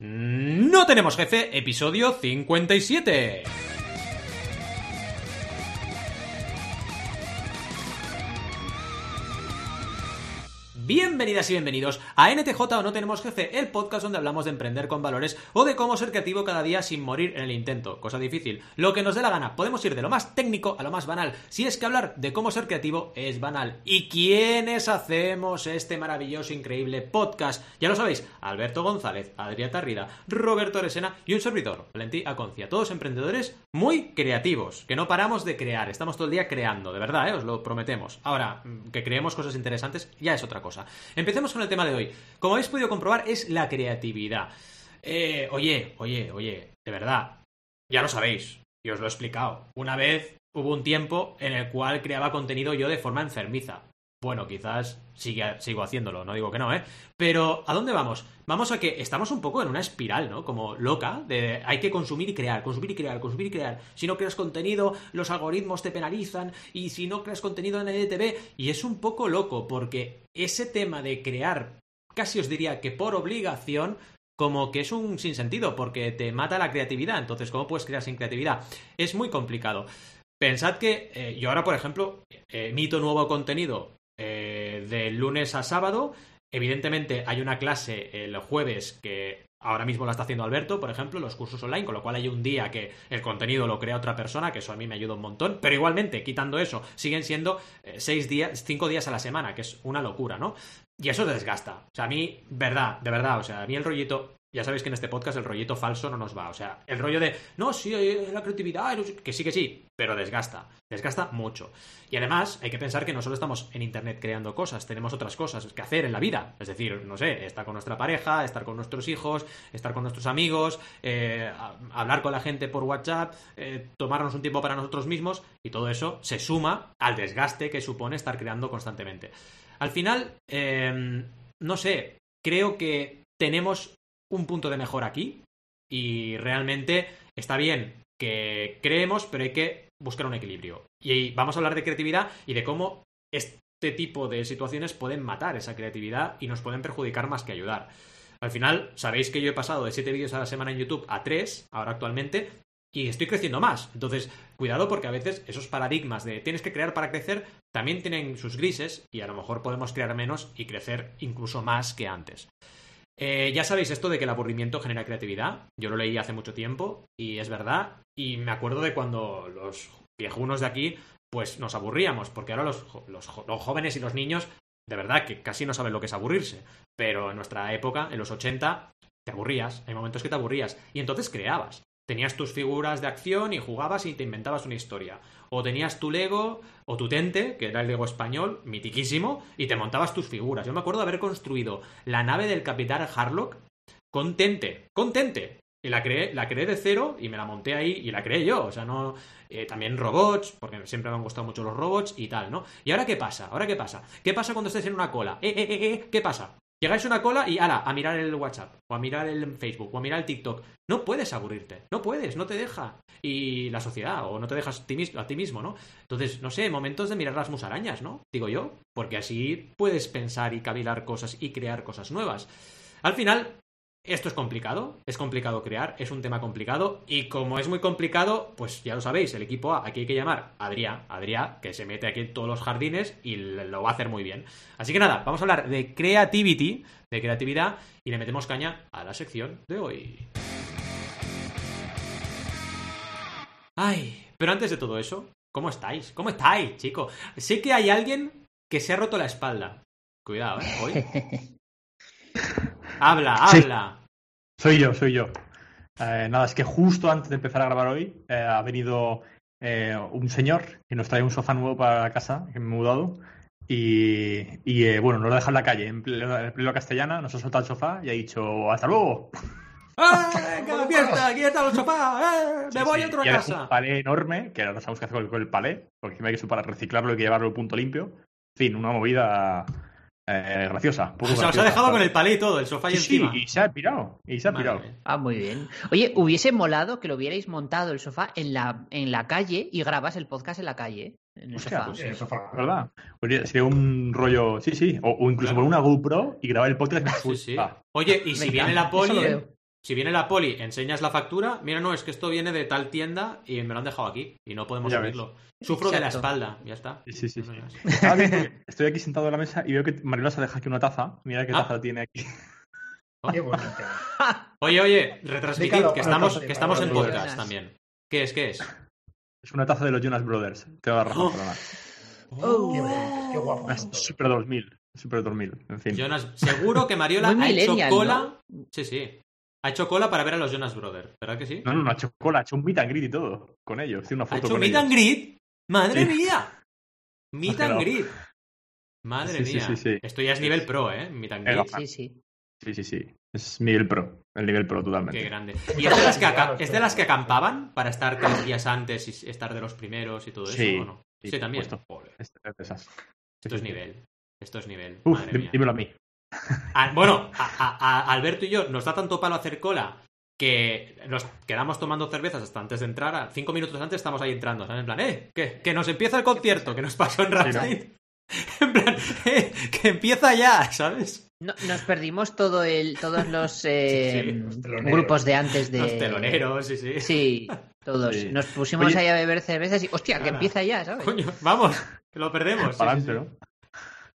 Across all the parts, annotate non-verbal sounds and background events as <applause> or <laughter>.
No tenemos jefe, episodio 57. Bienvenidas y bienvenidos a NTJ o No Tenemos Jefe, el podcast donde hablamos de emprender con valores o de cómo ser creativo cada día sin morir en el intento. Cosa difícil. Lo que nos dé la gana. Podemos ir de lo más técnico a lo más banal. Si es que hablar de cómo ser creativo es banal. ¿Y quiénes hacemos este maravilloso, increíble podcast? Ya lo sabéis, Alberto González, Adrián Tarrida, Roberto Resena y un servidor, Valentí Aconcia. Todos emprendedores muy creativos, que no paramos de crear. Estamos todo el día creando, de verdad, ¿eh? os lo prometemos. Ahora, que creemos cosas interesantes ya es otra cosa. Empecemos con el tema de hoy. Como habéis podido comprobar, es la creatividad. Eh, oye, oye, oye, de verdad, ya lo sabéis, y os lo he explicado. Una vez hubo un tiempo en el cual creaba contenido yo de forma enfermiza. Bueno, quizás sigo haciéndolo, no digo que no, ¿eh? Pero ¿a dónde vamos? Vamos a que estamos un poco en una espiral, ¿no? Como loca, de hay que consumir y crear, consumir y crear, consumir y crear. Si no creas contenido, los algoritmos te penalizan, y si no creas contenido en EDTV, y es un poco loco, porque ese tema de crear, casi os diría que por obligación, como que es un sinsentido, porque te mata la creatividad. Entonces, ¿cómo puedes crear sin creatividad? Es muy complicado. Pensad que eh, yo ahora, por ejemplo, emito nuevo contenido eh, de lunes a sábado. Evidentemente hay una clase el jueves que ahora mismo la está haciendo Alberto, por ejemplo, los cursos online, con lo cual hay un día que el contenido lo crea otra persona, que eso a mí me ayuda un montón, pero igualmente, quitando eso, siguen siendo eh, seis días, cinco días a la semana, que es una locura, ¿no? Y eso desgasta. O sea, a mí, verdad, de verdad, o sea, a mí el rollito ya sabéis que en este podcast el rollito falso no nos va. O sea, el rollo de, no, sí, la creatividad, que sí, que sí, pero desgasta. Desgasta mucho. Y además, hay que pensar que no solo estamos en Internet creando cosas, tenemos otras cosas que hacer en la vida. Es decir, no sé, estar con nuestra pareja, estar con nuestros hijos, estar con nuestros amigos, eh, hablar con la gente por WhatsApp, eh, tomarnos un tiempo para nosotros mismos, y todo eso se suma al desgaste que supone estar creando constantemente. Al final, eh, no sé, creo que tenemos un punto de mejora aquí y realmente está bien que creemos, pero hay que buscar un equilibrio. Y vamos a hablar de creatividad y de cómo este tipo de situaciones pueden matar esa creatividad y nos pueden perjudicar más que ayudar. Al final, sabéis que yo he pasado de 7 vídeos a la semana en YouTube a 3, ahora actualmente, y estoy creciendo más. Entonces, cuidado porque a veces esos paradigmas de tienes que crear para crecer también tienen sus grises y a lo mejor podemos crear menos y crecer incluso más que antes. Eh, ya sabéis esto de que el aburrimiento genera creatividad. Yo lo leí hace mucho tiempo y es verdad. Y me acuerdo de cuando los viejunos de aquí, pues nos aburríamos, porque ahora los, los, jóvenes y los niños, de verdad que casi no saben lo que es aburrirse. Pero en nuestra época, en los 80, te aburrías. Hay momentos que te aburrías. Y entonces creabas. Tenías tus figuras de acción y jugabas y te inventabas una historia. O tenías tu Lego o tu Tente, que era el Lego español, mitiquísimo, y te montabas tus figuras. Yo me acuerdo de haber construido la nave del capitán Harlock con Tente. Con Tente. Y la creé, la creé de cero y me la monté ahí y la creé yo. O sea, no. Eh, también robots, porque siempre me han gustado mucho los robots y tal, ¿no? ¿Y ahora qué pasa? ¿Ahora qué pasa? ¿Qué pasa cuando estés en una cola? Eh, eh, eh, eh, ¿qué pasa? Llegáis a una cola y ala, a mirar el WhatsApp, o a mirar el Facebook, o a mirar el TikTok. No puedes aburrirte, no puedes, no te deja. Y la sociedad, o no te dejas a ti mismo, ¿no? Entonces, no sé, momentos de mirar las musarañas, ¿no? Digo yo, porque así puedes pensar y cavilar cosas y crear cosas nuevas. Al final, esto es complicado, es complicado crear, es un tema complicado y como es muy complicado, pues ya lo sabéis, el equipo A, aquí hay que llamar a Adrián, Adrián, que se mete aquí en todos los jardines y lo va a hacer muy bien. Así que nada, vamos a hablar de creativity, de creatividad y le metemos caña a la sección de hoy. Ay, pero antes de todo eso, ¿cómo estáis? ¿Cómo estáis, chicos? Sé que hay alguien que se ha roto la espalda. Cuidado, ¿eh? Hoy. <laughs> Habla, habla. Soy yo, soy yo. Eh, nada, es que justo antes de empezar a grabar hoy eh, ha venido eh, un señor que nos trae un sofá nuevo para la casa, que me he mudado. Y, y bueno, nos lo ha dejado en la calle, en pleno, castellana, nos ha soltado el sofá y ha dicho ¡Hasta luego! ¡Eh! está! ¡Aquí está el sofá! ¡Me voy a otra casa! un palé enorme, que ahora no sabemos qué hacer con el palé, porque encima hay que para reciclarlo y que llevarlo a punto limpio. En fin, una movida eh, graciosa. O sea, os ha dejado con el palé y todo, el sofá y encima. Sí, y se ha pirado. Y se ha pirado. Ah, muy bien. Oye, hubiese molado que lo hubierais montado el sofá en la, en la calle y grabas el podcast en la calle. En el sofá. Pues, el sofá, ¿verdad? sería un rollo, sí, sí. O, incluso con una GoPro y grabar el podcast en sí, sí. Oye, y si viene la poli. Si viene la poli, enseñas la factura, mira, no, es que esto viene de tal tienda y me lo han dejado aquí y no podemos subirlo. Sufro de la espalda, ya está. Sí, sí, sí. No Estoy aquí sentado en la mesa y veo que Mariola se deja aquí una taza. Mira qué Ah. taza tiene aquí. Qué bonito. <laughs> Oye, oye, retransmitid, que estamos, que estamos en podcast también. ¿Qué es? ¿Qué es? Es una taza de los Jonas Brothers. Te va a dar razón, Oh. perdona. Oh. Qué bonito, qué guapo. Una Super 2000. Super 2000. En fin. Jonas, seguro que Mariola ha hecho cola. Sí, sí. Ha hecho cola para ver a los Jonas Brothers, ¿verdad que sí? No, no, no ha hecho cola, ha hecho un meet and greet y todo. Con ellos. Tiene una ¿Ha foto hecho con meet ellos. and greet? ¡Madre Sí. mía! Meet and greet. Madre Sí, mía. sí, sí. Esto ya es nivel pro, ¿eh? Meet and greet. Sí, sí. Sí, sí, sí. Es nivel pro. El nivel pro totalmente. Qué grande. ¿Y es de, las que aca- es de las que acampaban para estar tres días antes y estar de los primeros y todo eso? Sí, ¿o no? sí, también. supuesto. Joder, Es de esas. Sí, esto es nivel. Esto es nivel. Uf, Madre mía. dímelo a mí. Ah, bueno, a, a- a Alberto y yo nos da tanto palo hacer cola que nos quedamos tomando cervezas hasta antes de entrar. a- Cinco minutos antes estamos ahí entrando. ¿sabes? En plan, eh, que, que nos empieza el concierto, que nos pasó en Ramstein. <laughs> En plan, eh, que empieza ya, ¿sabes? No- nos perdimos todo el, todos los eh, <laughs> Sí, sí, los teloneros. grupos de antes de. Los teloneros, sí, sí. Sí, todos. Sí. Nos pusimos Oye- ahí a beber cervezas y, hostia, que Ah. empieza ya, ¿sabes? Coño, vamos, que lo perdemos. sí, Para sí, adelante, sí. ¿no?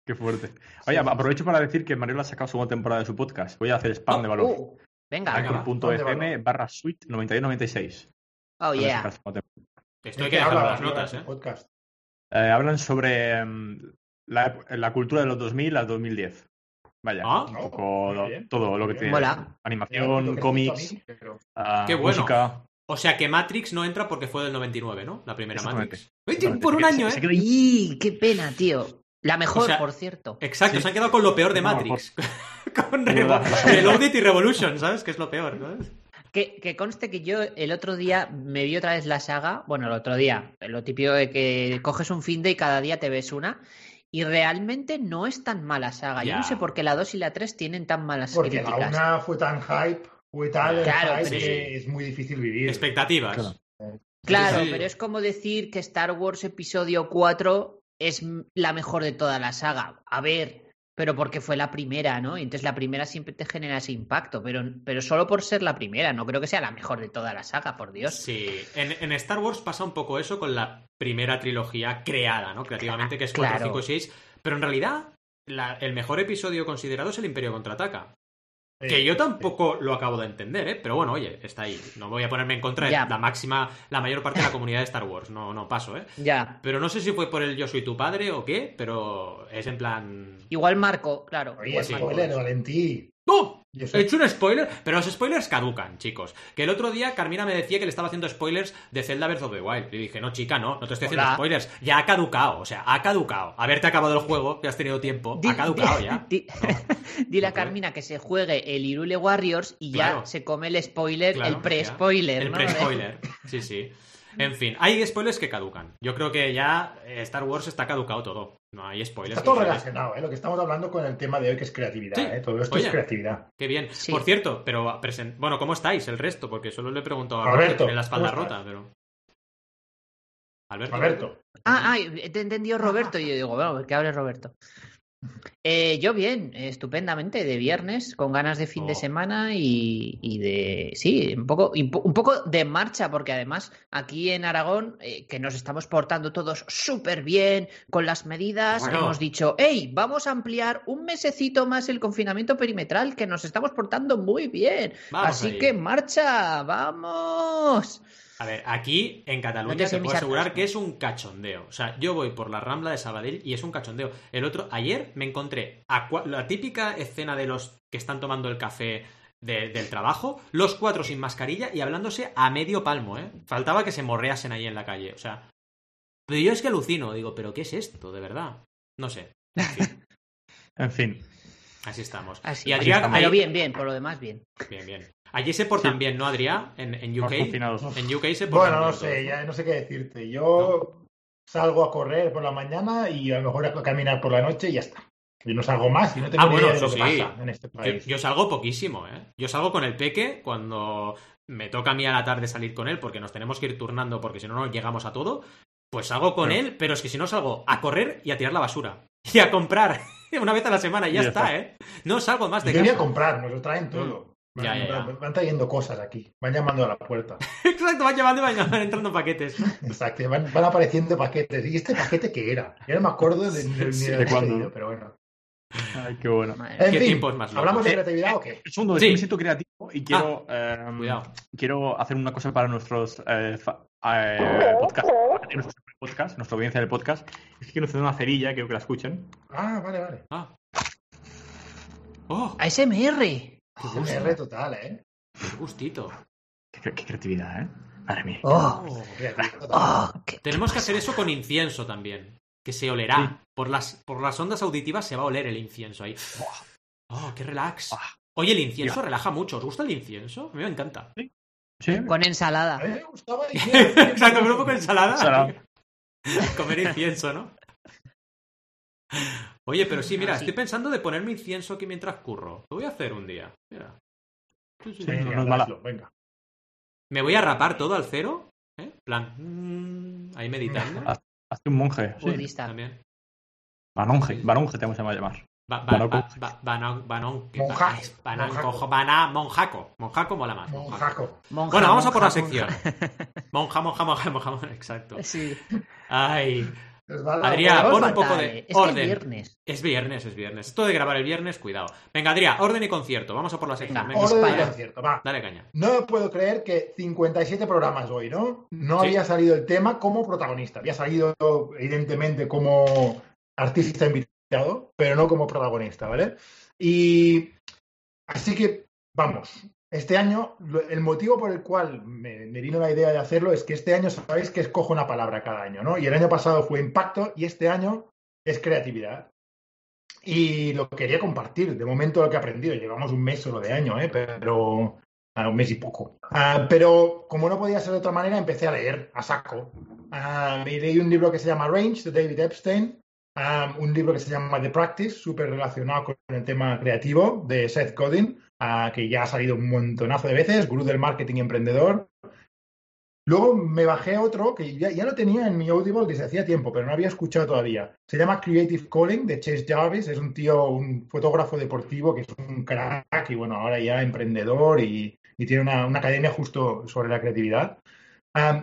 <laughs> Qué fuerte. Oye, aprovecho para decir que Mariola ha sacado segunda temporada de su podcast. Voy a hacer spam de valor. Uh, venga. Anchor.fm barra suite 9296. Oh, yeah. sacar segunda temporada. Esto ¿De hay qué que dejarlo en habla las notas, ¿eh? podcast? Eh, hablan sobre mm, la, la cultura de los 2000 al 2010. Vaya, Ah. un poco Muy bien. todo lo que tiene. Mola. Animación, cómics, ah, Qué bueno. música. O sea que Matrix no entra porque fue del 99, ¿no? La primera. Matrix. Por un año, ¿eh? se queda ahí. ¡Y qué pena, tío! La mejor, O sea, por cierto. Exacto, Sí. se han quedado con lo peor de No, Matrix. <laughs> con Revo-. Reloaded y Revolution, ¿sabes? Que es lo peor, ¿sabes? Que, que conste que yo el otro día me vi otra vez la saga. Bueno, el otro día, lo típico de que coges un fin de y cada día te ves una. Y realmente no es tan mala saga. Yo Ya. no sé por qué la 2 y la 3 tienen tan malas Porque la críticas. una fue tan hype, fue tal Claro, hype pero que sí. es muy difícil vivir. Expectativas. Claro. Claro, Sí, sí. pero es como decir que Star Wars Episodio 4 es la mejor de toda la saga. A ver, pero porque fue la primera, ¿no? Y Entonces la primera siempre te genera ese impacto, pero, pero solo por ser la primera. No creo que sea la mejor de toda la saga, por Dios. Sí, en, en Star Wars pasa un poco eso con la primera trilogía creada, ¿no? Creativamente, que es 4, Claro. 5 y 6. Pero en realidad, la- el mejor episodio considerado es el Imperio Contraataca. Que yo sí. tampoco lo acabo de entender, ¿eh? Pero bueno, oye, está ahí. No voy a ponerme en contra de la máxima, la mayor parte de la <laughs> comunidad de Star Wars. No, no paso, ¿eh? Ya. Pero no sé si fue por el Yo soy tu padre o qué, pero es en plan. Igual Marco, claro. Oye, igual sí. Marco. spoiler, Valentí. ¡No! He hecho un spoiler, pero los spoilers caducan, chicos. Que el otro día Carmina me decía que le estaba haciendo spoilers de Zelda Breath of the Wild. Y dije, no, chica, no, no te estoy haciendo Hola. spoilers. Ya ha caducado, o sea, ha caducado. Haberte acabado el juego, que has tenido tiempo, Di- ha caducado di- ya. di- No. <laughs> Dile a. Carmina que se juegue el Irule Warriors y Claro. ya se come el spoiler, Claro, el pre-spoiler. El ¿no? pre-spoiler, <laughs> sí, sí. En fin, hay spoilers que caducan. Yo creo que ya eh, Star Wars está caducado todo. No hay spoilers. Está todo relacionado, ¿eh? Lo que estamos hablando con el tema de hoy, que es creatividad, Sí. ¿eh? Todo esto Oye. es creatividad. Qué bien. Sí. Por cierto, pero presen- bueno, ¿cómo estáis el resto? Porque solo le he preguntado a Alberto, Alberto, tiene la espalda ¿cómo rota, pero. Alberto. Alberto. Ah, ah, te he entendido Roberto y yo digo, bueno, que hable Roberto. Eh, yo bien, estupendamente, de viernes, con ganas de fin de Oh. semana y, y de, sí, un poco, un po- un poco de marcha, porque además aquí en Aragón, eh, que nos estamos portando todos súper bien con las medidas, Bueno. hemos dicho, hey, vamos a ampliar un mesecito más el confinamiento perimetral, que nos estamos portando muy bien. Vamos Así ahí. que marcha, vamos. A ver, aquí en Cataluña mi puedo asegurar que es un cachondeo. O sea, yo voy por la Rambla de Sabadell y es un cachondeo. El otro, ayer me encontré a la típica escena de los que están tomando el café de- del trabajo, los cuatro sin mascarilla y hablándose a medio palmo, ¿eh? Faltaba que se morreasen ahí en la calle. O sea, pero yo es que alucino, digo, ¿pero qué es esto, de verdad? No sé. En fin, <laughs> En fin. así estamos. Así, y Adrián, estamos. pero bien, bien, por lo demás bien. bien, bien. Allí se portan bien, ¿no, Adrián? En, en UK. En UK se portan Bueno, no bien sé, todos, ya no sé qué decirte. Yo salgo a correr por la mañana y a lo mejor a caminar por la noche y ya está. Y no salgo más y no tengo Ah, ni bueno, idea de lo eso que sí. pasa en este Yo, país. yo salgo poquísimo, ¿eh? Yo salgo con el peque cuando me toca a mí a la tarde salir con él porque nos tenemos que ir turnando porque si no, no llegamos a todo. Pues salgo con él, pero es que si no salgo a correr y a tirar la basura. <laughs> Y a comprar <laughs> una vez a la semana y ya Ya está, está. ¿eh? No salgo más de Yo voy a casa. comprar, nos lo traen todo. Van, Ya, ya, ya. van- van trayendo cosas aquí. Van llamando a la puerta. <laughs> Exacto, van llevando y van van <laughs> entrando paquetes. Exacto. Van, van apareciendo paquetes. ¿Y este paquete qué era? Ya no me acuerdo de, ni- ni Sí, de ¿de qué cuándo? pero bueno. Ay, qué bueno. En Qué fin, tiempos más. ¿hablamos de Eh, creatividad o qué? Un segundo, es Sí. que me siento creativo y quiero, eh, Cuidado. quiero hacer una cosa para nuestros eh, fa- eh, podcast, nuestro podcast, nuestra audiencia del podcast. Es que quiero hacer una cerilla, quiero que la escuchen. Ah, vale, vale. Ah. Oh, ASMR. Qué gusto. R total, ¿eh? Qué gustito. Qué, cre- qué creatividad, ¿eh? Madre mía. Oh, Oh. Oh, qué- Tenemos que hacer eso con incienso también. Que se olerá. Sí. Por, las, por las ondas auditivas se va a oler el incienso ahí. Oh, qué relax. Ah. Oye, el incienso relaja mucho. ¿Os gusta el incienso? A mí me encanta. Sí. Con A ensalada. mí me gustaba y- <laughs> Exacto, con un poco de ensalada. Ensalada. <laughs> Comer incienso, ¿no? Oye, pero sí, mira, estoy pensando de ponerme incienso aquí mientras curro. Lo voy a hacer un día. Mira. Sí, sí. Sí. Venga, no es mala. hazlo, venga. Me voy a rapar todo al cero. ¿eh? plan, mm, ahí meditando. Hazte un monje. Sí. También. Banonje. Banonje te vamos a llamar. Monjaco. Monjaco. cojo- bana- monjaco. Monjaco mola más. monjaco. Monjaco. Monja, Bueno, vamos a por la monja, sección. Monja, monja, monja, monja, monja, exacto. monja. Sí. Ay, Adrián, pon un poco de. Es que orden. es viernes. es viernes, es viernes. Esto de grabar el viernes, cuidado. Venga, Adrián, orden y concierto. Vamos a por la sección. Venga, Orden de Dispara. concierto, va. dale caña. No puedo creer que 57 programas hoy, ¿no? No Sí. había salido el tema como protagonista. Había salido, evidentemente, como artista invitado, pero no como protagonista, ¿vale? Y así que, vamos, este año, el motivo por el cual me, me vino la idea de hacerlo es que este año sabéis que escojo una palabra cada año, ¿no? Y el año pasado fue impacto y este año es creatividad. Y lo quería compartir, de momento lo que he aprendido. Llevamos un mes solo de año, ¿eh? Pero a un mes y poco. Ah, pero como no podía ser de otra manera, empecé a leer a saco. Ah, me leí un libro que se llama Range de David Epstein, ah, un libro que se llama The Practice, súper relacionado con el tema creativo de Seth Godin, que ya ha salido un montonazo de veces, gurú del marketing emprendedor. Luego me bajé otro que ya, ya lo tenía en mi Audible desde hacía tiempo, pero no había escuchado todavía. Se llama Creative Calling de Chase Jarvis. Es un tío, un fotógrafo deportivo que es un crack y bueno, ahora ya emprendedor y, tiene una, una academia justo sobre la creatividad.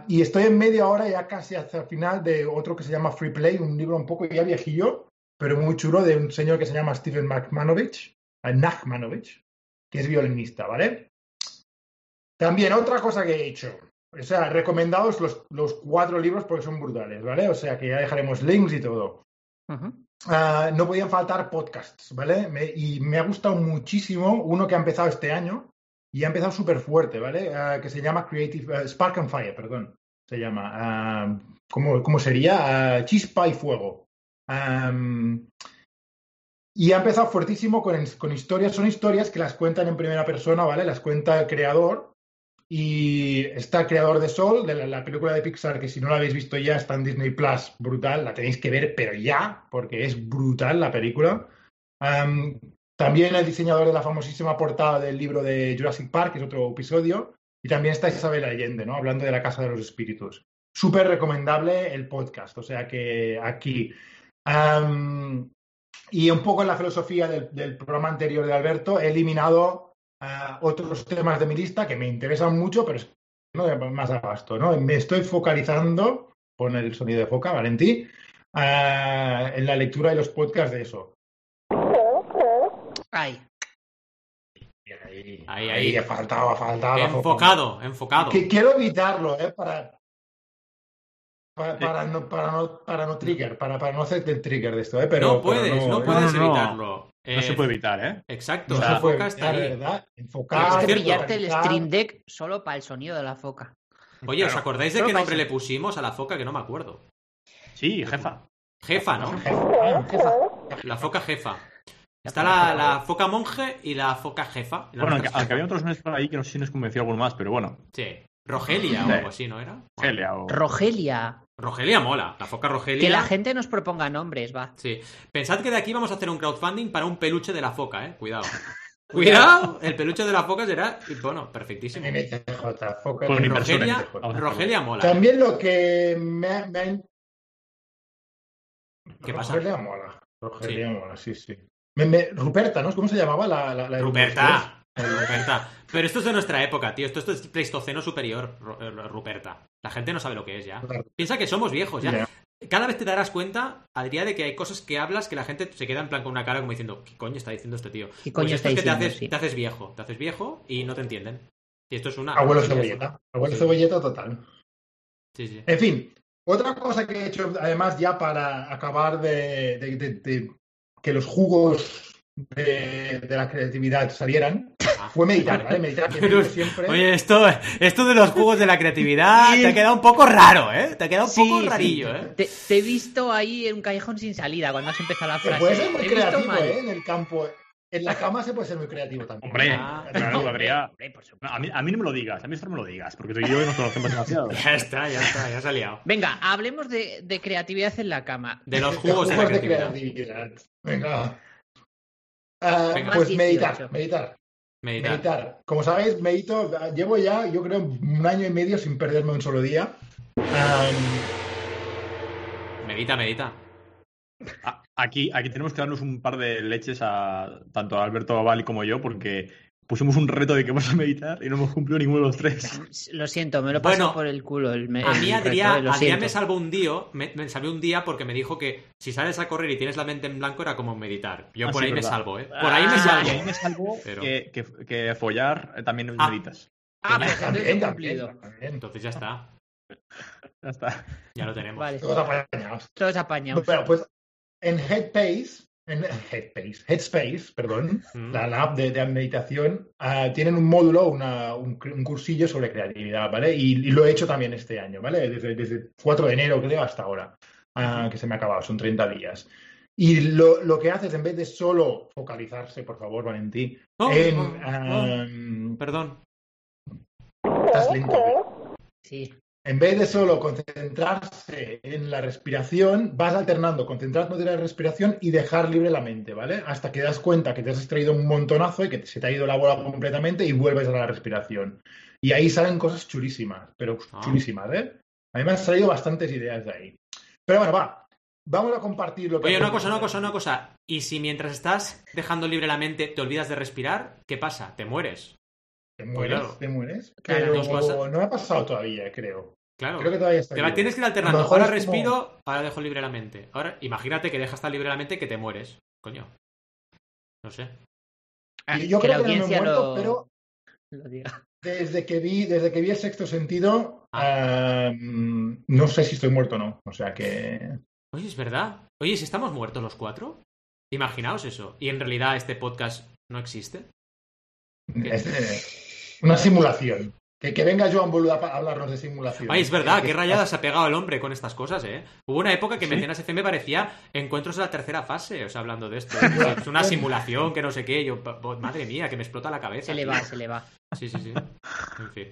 Y estoy en medio ahora, ya casi hacia el final, de otro que se llama Free Play, un libro un poco ya viejillo, pero muy chulo, de un señor que se llama Steven Nachmanovich, eh, Nachmanovich, que es violinista, ¿vale? También otra cosa que he hecho. O sea, recomendados los, los cuatro libros porque son brutales, ¿vale? O sea, que ya dejaremos links y todo. Ah, no podían faltar podcasts, ¿vale? Me- y me ha gustado muchísimo uno que ha empezado este año y ha empezado súper fuerte, ¿vale? Ah, que se llama Creative ah, Spark and Fire, perdón. Se llama. ¿cómo, cómo sería? Chispa y Fuego. Y ha empezado fuertísimo con, con historias. Son historias que las cuentan en primera persona, ¿vale? Las cuenta el creador. Y está el creador de Sol, de la, la película de Pixar, que si no la habéis visto ya está en Disney Plus, brutal, la tenéis que ver, pero ya, porque es brutal la película. Am, también el diseñador de la famosísima portada del libro de Jurassic Park, que es otro episodio. Y también está Isabel Allende, ¿no? Hablando de la Casa de los Espíritus. Súper recomendable el podcast, o sea que aquí. Y un poco en la filosofía del, del programa anterior de Alberto, he eliminado ah, otros temas de mi lista que me interesan mucho, pero es que no más abasto, ¿no? Me estoy focalizando, pon el sonido de foca, Valentí, ah, en la lectura de los podcasts de eso. Ay, Ahí, Ahí, ahí. ha faltado, ha faltado. Enfocado, enfocado. Que quiero evitarlo, ¿eh? Para, para, para no, para, no, para no trigger, para, para no hacerte el trigger de esto, ¿eh? Pero, no puedes, pero no, ¿eh? puedes evitarlo. No Eh, se puede evitar, ¿eh? Exacto, No la se foca está ahí. Enfocar, tienes que pillarte el. Stream Deck solo para el sonido de la foca. Oye, ¿os acordáis de qué nombre le pusimos a la foca? Que no me acuerdo. Sí, jefa. Jefa, ¿no? Jefa. La foca jefa. Está la, la foca monje y la foca jefa. La Bueno, aunque, había otros nombres por ahí que no sé si nos convenció alguno más, pero bueno. Sí. Rogelia o algo así, ¿no era? Helia o... Rogelia. Rogelia mola. La foca Rogelia. Que la gente nos proponga nombres, va. Sí. Pensad que de aquí vamos a hacer un crowdfunding para un peluche de la foca, ¿eh? Cuidado. <laughs> Cuidado. El peluche de la foca será, bueno, perfectísimo. NTJ, foca. Rogelia, Rogelia mola. También lo que me ha... me ha- ¿Qué pasa? Rogelia mola. Rogelia mola, sí, sí. Me- me- Ruperta, ¿no? ¿Cómo se llamaba la, la, la Ruperta. Ruperta. Pero esto es de nuestra época, tío. Esto, esto es Pleistoceno superior, eh, Ruperta. La gente no sabe lo que es ya. Piensa que somos viejos ya. Cada vez te darás cuenta, Adrián, de que hay cosas que hablas que la gente se queda en plan con una cara como diciendo, ¿qué coño está diciendo este tío? ¿Qué coño pues esto está es que te haces, Sí. te haces viejo. Te haces viejo y no te entienden. Y esto es una. Abuelo cebolleta. Abuelo Sí. cebolleta total. Sí, sí. En fin, otra cosa que he hecho, además, ya para acabar de, de- de- de que los jugos de, de la creatividad salieran, fue meditar, ¿vale? Meditar que Pero- medito siempre. Oye, esto, esto de los jugos de la creatividad Sí. te ha quedado un poco raro, ¿eh? Te ha quedado un Sí, poco sí. rarillo, ¿eh? Te, te he visto ahí en un callejón sin salida cuando has empezado la Se frase. puede ser muy creativo. ¿eh? En el campo. En la cama se puede ser muy creativo también. Hombre, Ah. claro, Adrián. Hombre, por supuesto. A mí, a mí no me lo digas, a mí esto no me lo digas, porque tú y yo nos conocemos demasiado. <laughs> Ya está, ya está, ya se ha liado. Venga, hablemos de, de creatividad en la cama. De los jugos de la creatividad. Venga. Ah, Venga. pues meditar, 18. meditar, Meditar. meditar. Como sabéis, medito, llevo ya, yo creo, un año y medio sin perderme un solo día. Medita, medita. Aquí, aquí tenemos que darnos un par de leches a tanto a Alberto Bali como yo, porque pusimos un reto de que vamos a meditar y no hemos cumplido ninguno de los tres. Lo siento, me lo paso Bueno, por el culo. El, A mí Adrián, me salvó un día, me, me salvé un día porque me dijo que si sales a correr y tienes la mente en blanco era como meditar. Yo Ah, por sí, ahí me salvo, ¿eh? Por ahí me Ah, salvo. Y ahí me salvo Pero- que, que, que follar eh, también Ah. meditas. Ah, pues entonces también, he también, cumplido. también. Entonces ya está, Ya está. ya lo tenemos. Vale, Todos apañados. todos apañados. Bueno, pues en Headspace, en Headspace, Headspace, perdón, Mm. la, la app de, de meditación, ah, tienen un módulo, una- un, cursillo sobre creatividad, ¿vale? Y, y lo he hecho también este año, ¿vale? Desde, desde 4 de enero, creo, hasta ahora, ah, que se me ha acabado, son 30 días. Y lo, lo que haces, en vez de solo focalizarse, por favor, Valentí, Oh, en... oh, oh. ah, Perdón. estás lento. Sí. En vez de solo concentrarse en la respiración, vas alternando, concentrándote en la respiración y dejar libre la mente, ¿vale? Hasta que das cuenta que te has extraído un montonazo y que se te ha ido la bola completamente y vuelves a la respiración. Y ahí salen cosas chulísimas, pero Ah. chulísimas, ¿eh? A mí me han salido bastantes ideas de ahí. Pero bueno, va. Vamos a compartir lo que... Oye, una cosa, una cosa, una cosa. Y si mientras estás dejando libre la mente te olvidas de respirar, ¿qué pasa? Te mueres. Te mueres, Claro. te mueres. Claro, Pero nos pasa- no me ha pasado todavía, creo. Claro. Creo que todavía está Te la vivo. tienes que ir alternando. mejor Ahora como- respiro, ahora dejo libre la mente. Ahora, imagínate que dejas estar libre la mente que te mueres. Coño. No sé. Ah, yo que creo la que no me he muerto, lo... pero lo diga. Desde que vi, desde que vi el sexto sentido, ah, no sé si estoy muerto o no. O sea que. Oye, es verdad. Oye, si estamos muertos los cuatro. Imaginaos eso. Y en realidad este podcast no existe. ¿Qué? Es una simulación. Que, que venga Joan Boluda a hablarnos de simulación. Ay, es verdad, Que- qué rayada se ha pegado el hombre con estas cosas, ¿eh? Hubo una época que ¿Sí? Mecenas FM parecía encuentros de la tercera fase, o sea, hablando de esto. <laughs> Es una simulación, que no sé qué. Yo, madre mía, que me explota la cabeza. Se le tío. va, se le va. Sí, sí, sí. En fin.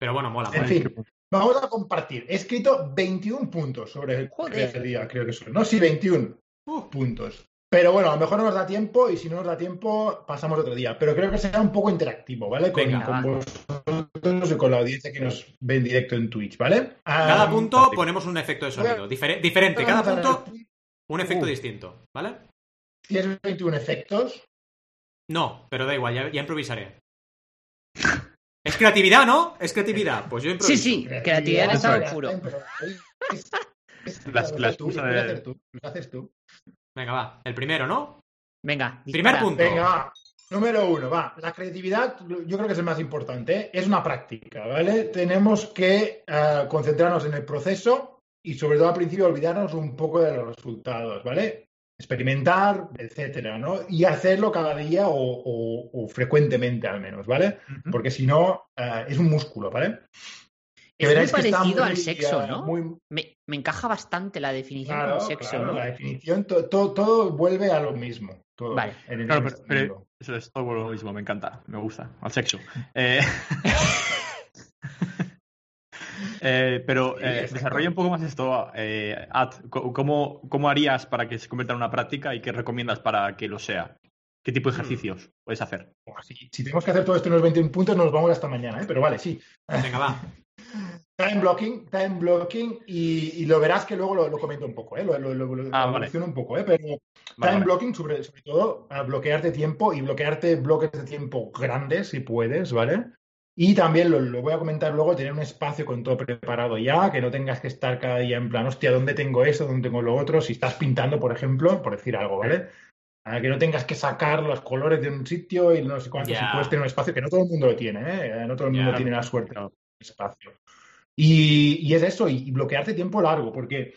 Pero bueno, mola, En mola. fin, vamos a compartir. He escrito 21 puntos sobre el día, creo que son. No, sí, 21 Uh, puntos. Pero bueno, a lo mejor no nos da tiempo y si no nos da tiempo, pasamos otro día. Pero creo que será un poco interactivo, ¿vale? Con, Venga, con vosotros y con la audiencia que nos ve en directo en Twitch, ¿vale? cada Ah, punto ponemos un efecto de sonido. Difere- diferente, cada punto un efecto Uh. distinto, ¿vale? Si es 21 efectos, No, pero da igual, ya, ya improvisaré. Es creatividad, ¿no? Es creatividad. <laughs> Pues yo improviso. Sí, sí, creatividad es. puro. pero es- es- La- lo la haces tú, lo haces tú. Venga, va. El primero, ¿no? Venga, Primer punto. Venga, va. Número uno, va. La creatividad, yo creo que es el más importante. ¿eh? Es una práctica, ¿vale? Tenemos que eh, concentrarnos en el proceso y, sobre todo al principio, olvidarnos un poco de los resultados, ¿vale? Experimentar, etcétera, ¿no? Y hacerlo cada día o, o- o frecuentemente, al menos, ¿vale? Porque si no, eh, es un músculo, ¿vale? Que Es muy parecido al muy, sexo, ¿no? muy- Me, me encaja bastante la definición Claro, con sexo, claro, ¿no? la definición, to- to- todo vuelve a lo mismo. todo Vale. en el Claro, mismo pero, pero eso es todo lo mismo, me encanta, me gusta, al sexo. <laughs> Eh, <laughs> eh, pero eh, desarrolla un poco más esto, eh, Ad, ¿cómo, ¿cómo harías para que se convierta en una práctica y qué recomiendas para que lo sea? ¿Qué tipo de ejercicios puedes hacer? Si, si tenemos que hacer todo esto en los 21 puntos, nos vamos hasta mañana, ¿eh? Pero vale, sí. Venga, va. <laughs> Time blocking, time blocking, y, y lo verás que luego lo, lo comento un poco, ¿eh? lo, lo, lo, Ah, vale. un poco, ¿eh? pero time Vale, blocking, sobre, sobre todo, a bloquearte tiempo y bloquearte bloques de tiempo grandes, si puedes, ¿vale? Y también lo, lo voy a comentar luego, tener un espacio con todo preparado ya, que no tengas que estar cada día en plan, hostia, ¿dónde tengo esto? ¿Dónde tengo lo otro? Si estás pintando, por ejemplo, por decir algo, ¿vale? Ah, que no tengas que sacar los colores de un sitio y no sé cuánto, Ya. si puedes tener un espacio, que no todo el mundo lo tiene, ¿eh? No todo el mundo tiene la suerte Claro. Espacio. Y, y es eso, y, bloquearte tiempo largo, porque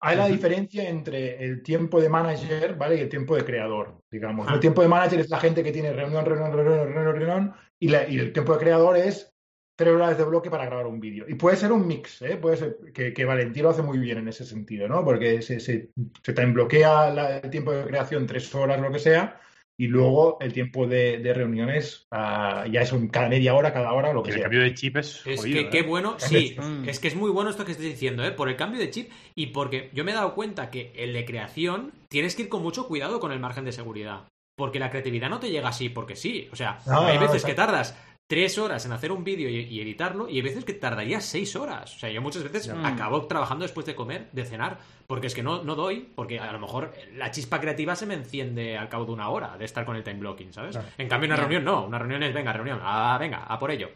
hay la diferencia entre el tiempo de manager, ¿vale? Y el tiempo de creador, digamos. Ah. El tiempo de manager es la gente que tiene reunión, reunión, reunión, reunión, reunión, y, la- y el tiempo de creador es tres horas de bloque para grabar un vídeo. Y puede ser un mix, ¿eh? Puede ser que, que Valentín lo hace muy bien en ese sentido, ¿no? Porque se, se, se te bloquea la- el tiempo de creación tres horas, lo que sea, y luego el tiempo de, de reuniones ah, ya es un, cada media hora, cada hora, lo que El sea. cambio de chip es, Es jodido, que qué ¿eh? bueno, <laughs> sí, Mm. es que es muy bueno esto que estés diciendo, ¿eh? Por el cambio de chip y porque yo me he dado cuenta que el de creación tienes que ir con mucho cuidado con el margen de seguridad. Porque la creatividad no te llega así porque sí. O sea, No, hay no, veces que tardas tres horas en hacer un vídeo y, y editarlo y hay veces que tardarías seis horas. O sea, yo muchas veces Ya. acabo trabajando después de comer, de cenar, porque es que no, no doy, porque a lo mejor la chispa creativa se me enciende al cabo de una hora de estar con el time blocking, ¿sabes? Claro. En cambio, una Ya. reunión no, una reunión es, venga, reunión, ah, venga, a por ello.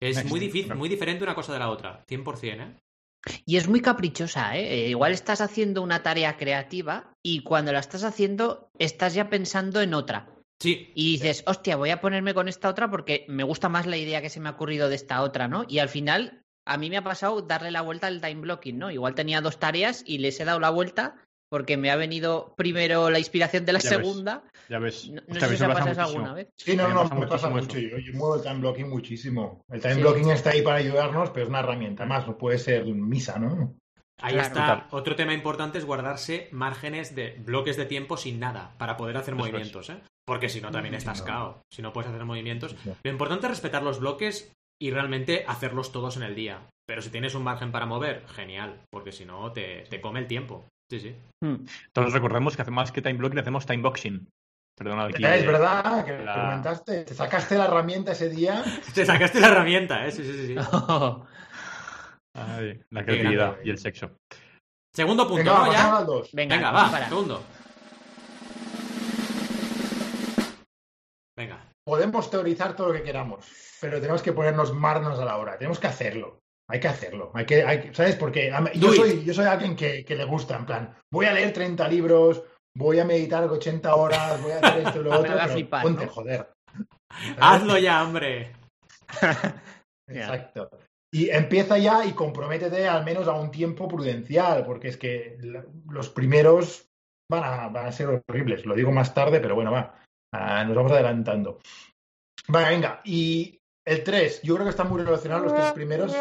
Es Next, muy difícil, claro. muy diferente una cosa de la otra, 100%, ¿eh? Y es muy caprichosa, ¿eh? Eh, Igual estás haciendo una tarea creativa y cuando la estás haciendo estás ya pensando en otra. Sí, Y dices, hostia, voy a ponerme con esta otra porque me gusta más la idea que se me ha ocurrido de esta otra, ¿no? Y al final, a mí me ha pasado darle la vuelta al time blocking, ¿no? Igual tenía dos tareas y les he dado la vuelta porque me ha venido primero la inspiración de la Ya ves. segunda. Ya ves. No, sé si se ha pasa pasado alguna vez. Sí, no, Me no, me pasa mucho. Yo, yo muevo el time blocking muchísimo. El time Sí. blocking está ahí para ayudarnos, pero es una herramienta más, no puede ser misa, ¿no? Ahí Claro. está. Total. Otro tema importante es guardarse márgenes de bloques de tiempo sin nada para poder hacer movimientos, ¿eh? Porque si no, también estás No. cao. Si no puedes hacer movimientos. Lo importante es respetar los bloques y realmente hacerlos todos en el día. Pero si tienes un margen para mover, genial, porque si no, te, te come el tiempo. Sí, sí. Hmm. Entonces recordemos que hace más que time blocking, hacemos time boxing. Perdona aquí. Es verdad que la- lo comentaste, te sacaste la herramienta ese día. <laughs> Te sacaste la herramienta, ¿eh? Sí, sí, sí. sí. <laughs> ay, la creatividad y el sexo. Segundo punto, Venga, va, ¿no? pasamos Ya. al dos. Venga, Venga, va, para. segundo. Venga. Podemos teorizar todo lo que queramos, pero tenemos que ponernos manos a la hora. Tenemos que hacerlo. Hay que hacerlo. Hay que, hay- ¿Sabes? Porque yo soy, yo soy alguien que, que le gusta, en plan, voy a leer 30 libros, voy a meditar 80 horas, voy a hacer esto y lo <laughs> otro. pero flipar, ponte, ¿no? joder. Hazlo ya, hombre. <laughs> Exacto. Y empieza ya y comprométete al menos a un tiempo prudencial, porque es que los primeros van a, van a ser horribles. Lo digo más tarde, pero bueno, va. Ah, nos vamos adelantando. Vale, venga. Y el 3, yo creo que están muy relacionados los tres primeros.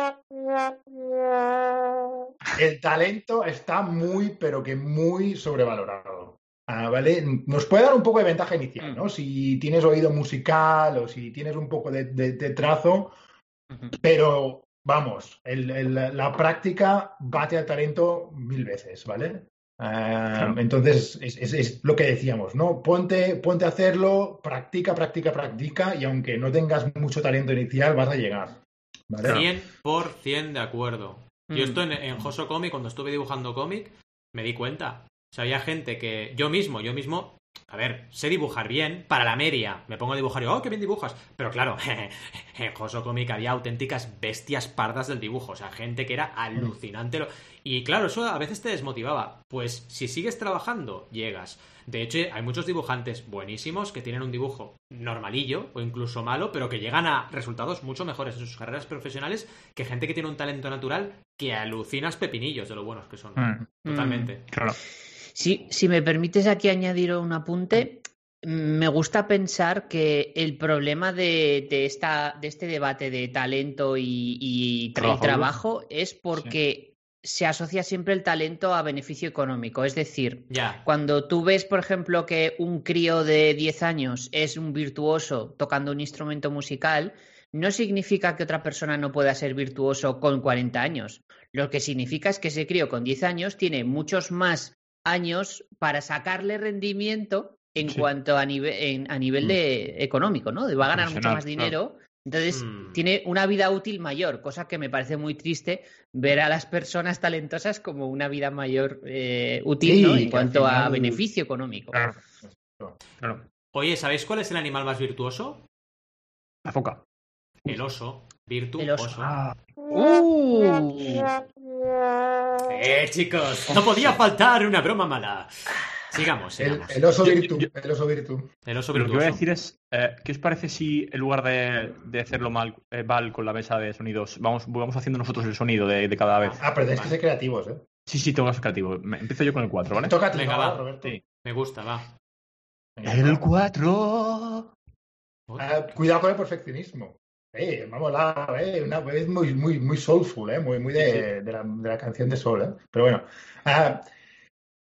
El talento está muy, pero que muy sobrevalorado. Ah, ¿vale? Nos puede dar un poco de ventaja inicial, ¿no? Si tienes oído musical o si tienes un poco de, de- de trazo, pero vamos, el- el- la práctica bate al talento mil veces, ¿vale? Ah, Claro. Entonces, es, es- es lo que decíamos, ¿no? Ponte, ponte a hacerlo, practica, practica, practica, y aunque no tengas mucho talento inicial, vas a llegar. ¿vale? 100% de acuerdo. Yo Mm. esto en, en Joso Comic, cuando estuve dibujando cómic, me di cuenta. O sea, había gente que yo mismo, yo mismo, a ver, sé dibujar bien para la media. Me pongo a dibujar y oh, qué bien dibujas. Pero claro, <laughs> en Joso Comic había auténticas bestias pardas del dibujo. O sea, gente que era alucinante. Y claro, eso a veces te desmotivaba. Pues si sigues trabajando, llegas. De hecho, hay muchos dibujantes buenísimos que tienen un dibujo normalillo o incluso malo, pero que llegan a resultados mucho mejores en sus carreras profesionales que gente que tiene un talento natural que alucinas pepinillos de lo buenos que son. Mm, Totalmente. claro. Si, si me permites aquí añadir un apunte, me gusta pensar que el problema de, de esta, de este debate de talento y, y tra- y Trabajo es porque se asocia siempre el talento a beneficio económico. Es decir, Ya. cuando tú ves, por ejemplo, que un crío de 10 años es un virtuoso tocando un instrumento musical, no significa que otra persona no pueda ser virtuoso con 40 años. Lo que significa es que ese crío con 10 años tiene muchos más años para sacarle rendimiento en Sí. cuanto a, nive- en- a nivel Mm. de económico, ¿no? Va a ganar mucho más dinero Entonces, Mm. tiene una vida útil mayor, cosa que me parece muy triste ver a las personas talentosas como una vida mayor eh, útil Sí, en cuanto a beneficio económico. Claro. Claro. Oye, ¿sabéis cuál es el animal más virtuoso? La foca. El oso. Virtuoso. El oso. Ah, ¡Uh! Eh, chicos, <laughs> no podía faltar una broma mala. Sigamos, El, sigamos. el oso virtu. yo- El oso virtu. El oso lo que voy a decir es, eh, ¿qué os parece si en lugar de, de hacerlo mal, eh, mal con la mesa de sonidos, vamos, vamos haciendo nosotros el sonido de, de cada vez? Ah, pero tenéis que ser creativos, ¿eh? Sí, sí, tengo que ser creativo. Me- Empiezo yo con el 4, ¿vale? Ti, Venga, ¿no, va. Roberto? Sí. Me gusta, va. Venga, El va. 4. Ah, cuidado con el perfeccionismo. Eh, vamos a eh, una es muy, muy, muy soulful, eh, muy, muy de, Sí, sí. de la, de la canción de Soul, eh. Pero bueno, ah,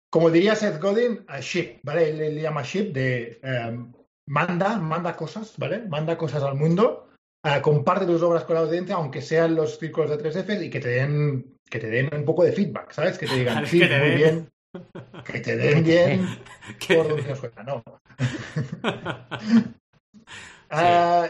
como diría Seth Godin, a ship, ¿vale? Él le llama ship de eh, manda, manda cosas, ¿vale? Manda cosas al mundo, ah, comparte tus obras con la audiencia, aunque sean los círculos de 3F y que te den, que te den un poco de feedback, ¿sabes? Que te digan, sí, muy den. bien, que te den bien por donde nos suena, no. <laughs> Ah,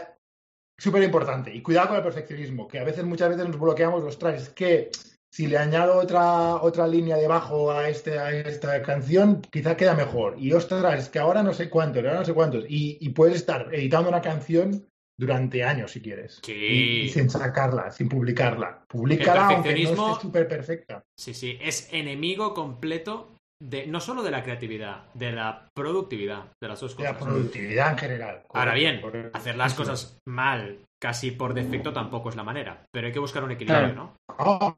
Súper importante. Y cuidado con el perfeccionismo, que a veces, muchas veces nos bloqueamos los trajes. Es que si le añado otra, otra línea debajo a, este, a esta canción, quizá queda mejor. Y ostras, es que ahora no sé cuántos, ahora no sé cuántos. Y, y puedes estar editando una canción durante años si quieres. Sí. Y, y sin sacarla, sin publicarla. Publícala aunque no esté súper perfecta. Sí, sí, es enemigo completo de no solo de la creatividad, de la productividad, de las dos De la cosas. productividad en general. Ahora bien, Correcto. hacer las cosas mal, casi por defecto, tampoco es la manera. Pero hay que buscar un equilibrio. ¿no? Ah,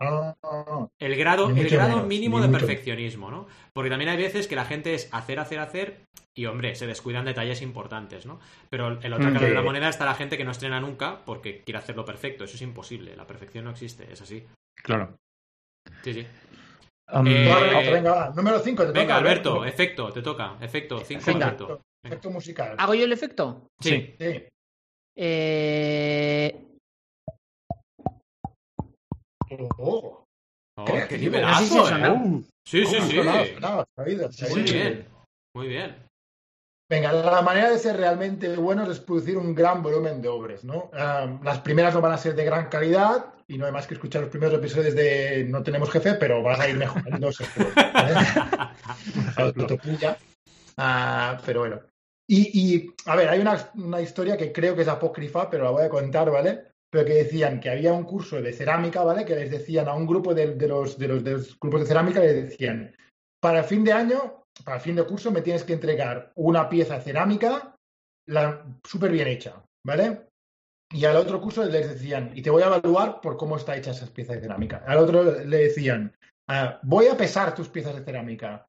ah, ah. El grado, el grado menos, mínimo ni de mucho. perfeccionismo, ¿no? Porque también hay veces que la gente es hacer, hacer, hacer y, hombre, se descuidan detalles importantes, ¿no? Pero el otro Mm, lado de que- la moneda está la gente que no estrena nunca porque quiere hacerlo perfecto. Eso es imposible. La perfección no existe, es así. Claro. Sí, sí. Um, Eh, Vale, venga, va. Número 5. Venga, Alberto, efecto, te toca. Efecto, 5, Venga. Alberto. Venga. Efecto musical. ¿Hago yo el efecto? Sí. Sí. Eh... Oh, Oh, qué nivelazo, ¿eh? Sí, sí, oh, sí. Muy bien. Muy bien. Venga, la manera de ser realmente buenos es producir un gran volumen de obras, ¿no? Ah, las primeras no van a ser de gran calidad y no hay más que escuchar los primeros episodios de No tenemos jefe, pero vas a ir mejorando <laughs> seguro. ¿eh? <laughs> Ah, pero bueno. Y, y, a ver, hay una, una historia que creo que es apócrifa, pero la voy a contar, ¿vale? Pero que decían que había un curso de cerámica, ¿vale? Que les decían a un grupo de, de los, de, los, de los grupos de cerámica, les decían, para el fin de año, para el fin de curso, me tienes que entregar una pieza cerámica súper bien hecha, ¿vale? Y al otro curso les decían, y te voy a evaluar por cómo está hecha esas piezas de cerámica. Al otro le decían, "Ah, voy a pesar tus piezas de cerámica.